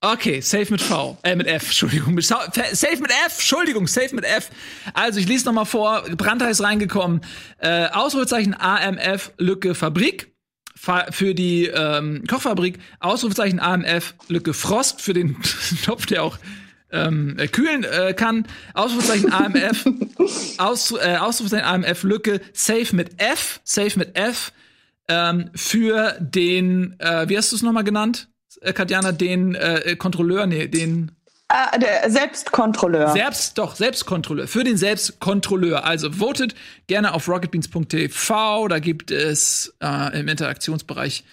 Okay, safe mit V. Äh, mit F, Entschuldigung. Safe mit F, Entschuldigung, safe mit F. Also, ich lese noch mal vor, brandheiß reingekommen. Äh, Ausrufezeichen AMF, Lücke Fabrik. Fa für die ähm, Kochfabrik. Ausrufezeichen AMF, Lücke Frost für den Topf, der auch ähm, äh, kühlen äh, kann. Ausrufezeichen AMF, Aus, äh, Ausrufezeichen AMF, Lücke, safe mit F, safe mit F, ähm, für den, äh, wie hast du es nochmal genannt, äh, Katjana, den äh, Kontrolleur, nee, den äh, der Selbstkontrolleur. selbst, doch, Selbstkontrolleur, für den Selbstkontrolleur. Also votet gerne auf rocketbeans.tv, da gibt es äh, im Interaktionsbereich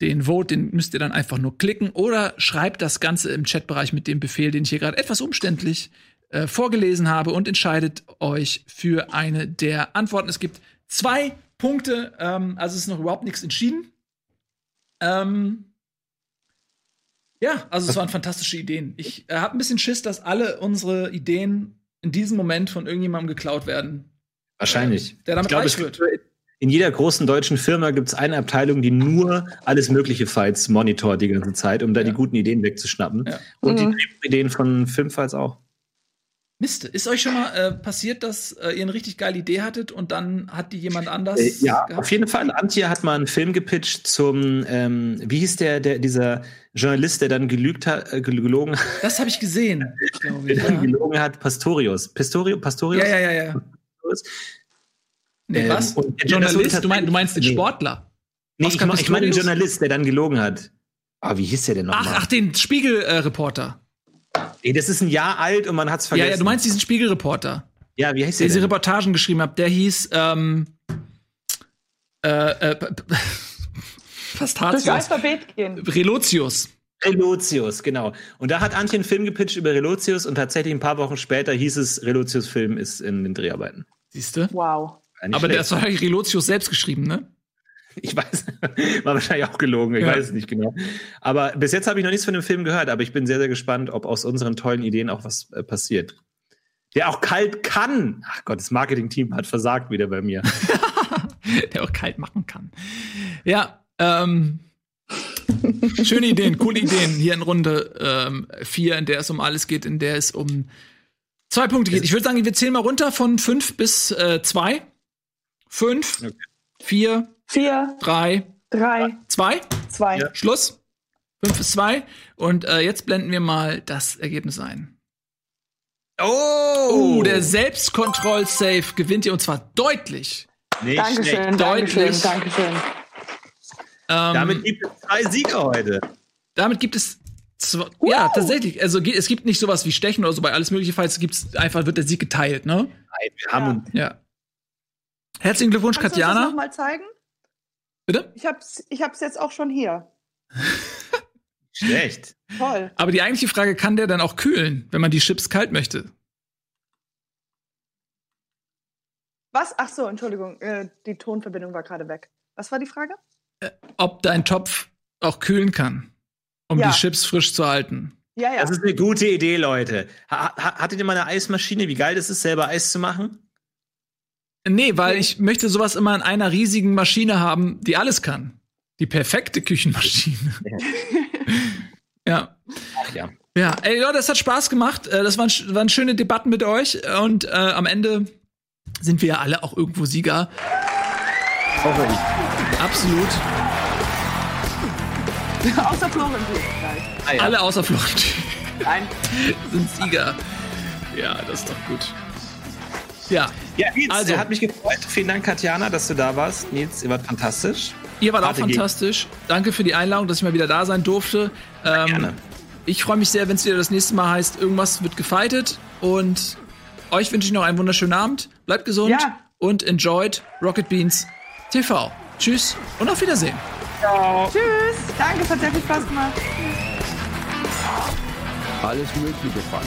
den Vote, den müsst ihr dann einfach nur klicken oder schreibt das Ganze im Chatbereich mit dem Befehl, den ich hier gerade etwas umständlich äh, vorgelesen habe und entscheidet euch für eine der Antworten. Es gibt zwei Punkte, ähm, also es ist noch überhaupt nichts entschieden. Ähm, ja, also es waren fantastische Ideen. Ich äh, habe ein bisschen Schiss, dass alle unsere Ideen in diesem Moment von irgendjemandem geklaut werden. Wahrscheinlich. Der damit ich glaube, reich es wird. gibt, in jeder großen deutschen Firma gibt es eine Abteilung, die nur alles mögliche Fights monitort die ganze Zeit, um da die guten Ideen wegzuschnappen. Ja. Und Mhm. die Ideen von Filmfights auch. Mist, ist euch schon mal äh, passiert, dass äh, ihr eine richtig geile Idee hattet und dann hat die jemand anders? Äh, ja, gehabt? auf jeden Fall. Antje hat mal einen Film gepitcht zum, ähm, wie hieß der, der, dieser Journalist, der dann gelügt hat, äh, gel- gelogen, hat, Das habe ich gesehen, glaube der ich. dann Ja. gelogen hat, Pastorius. Pastorio, Pastorius? ja, ja, ja, ja. Nee, Ähm, was? und der Journalist? das Du, mein, du meinst den Nee. Sportler? Nee, ich, Oscar mein- ich meine den? Journalist, der dann gelogen hat. Ah, wie hieß der denn Ach, nochmal? ach, den Spiegel-Reporter. Ey, das ist ein Jahr alt und man hat's ja, vergessen. ja, du meinst diesen Spiegel-Reporter, Ja, wie heißt der der diese? Reportagen geschrieben hat. Der hieß, ähm, äh, äh, p- Durchs Pastatius. Alphabet gehen. Relotius. Relotius, genau. Und da hat Antje einen Film gepitcht über Relotius und tatsächlich ein paar Wochen später hieß es, Relotius Film ist in den Dreharbeiten. Siehst du? Wow. Aber schlecht. das war Relotius selbst geschrieben, ne? Ich weiß, war wahrscheinlich auch gelogen, ich Ja. weiß es nicht genau. Aber bis jetzt habe ich noch nichts von dem Film gehört, aber ich bin sehr, sehr gespannt, ob aus unseren tollen Ideen auch was äh, passiert. Der auch kalt kann. Ach Gott, das Marketing-Team hat versagt wieder bei mir. Der auch kalt machen kann. Ja, ähm, schöne Ideen, coole Ideen. Hier in Runde ähm, vier, in der es um alles geht, in der es um zwei Punkte geht. Ich würde sagen, wir zählen mal runter von fünf bis äh, zwei. Fünf, Okay. vier, Vier, drei, drei, zwei. zwei. Ja. Schluss. Fünf bis zwei. Und äh, jetzt blenden wir mal das Ergebnis ein. Oh! Oh, der Selbstkontroll-Safe gewinnt ihr und zwar deutlich. Nicht Dankeschön, schlecht. Dankeschön, Deutlich. Dankeschön. Ähm, Damit gibt es zwei Sieger heute. Damit gibt es zwei, ja tatsächlich. Also es gibt nicht sowas wie Stechen oder so bei alles mögliche. Falls gibt's einfach wird der Sieg geteilt, ne? Nein, wir haben uns Ja. Herzlichen Glückwunsch, Kannst du uns das Katjana. noch mal zeigen? Bitte? Ich hab's, ich hab's jetzt auch schon hier. Schlecht. Toll. Aber die eigentliche Frage, kann der dann auch kühlen, wenn man die Chips kalt möchte? Was? Ach so, Entschuldigung, äh, die Tonverbindung war gerade weg. Was war die Frage? Ob dein Topf auch kühlen kann, um Ja. die Chips frisch zu halten? Ja, ja. Das ist eine gute Idee, Leute. Ha ha hattet ihr mal eine Eismaschine? Wie geil das ist, selber Eis zu machen? Nee, weil ich möchte sowas immer in einer riesigen Maschine haben, die alles kann. Die perfekte Küchenmaschine. ja. Ach ja. Ja, ey Leute, das hat Spaß gemacht. Äh, Das waren, waren schöne Debatten mit euch. Und äh, am Ende sind wir ja alle auch irgendwo Sieger. Hoffe ich. Absolut. Außer Florentin. Ah, ja. Alle außer Florentin Nein. sind Sieger. Ja, das ist doch gut. Ja, Ja, Nils, Also- hat mich gefreut. Vielen Dank, Katjana, dass du da warst. Nils, ihr wart fantastisch. ihr wart auch Harte Gegend. fantastisch. Danke für die Einladung, dass ich mal wieder da sein durfte. Ähm, Gerne. Ich freue mich sehr, wenn es wieder das nächste Mal heißt, irgendwas wird gefightet. Und euch wünsche ich noch einen wunderschönen Abend. Bleibt gesund Ja. und enjoyed Rocket Beans TV. Tschüss und auf Wiedersehen. Tschüss. Danke, es hat sehr viel Spaß gemacht. Alles Mögliche falsch.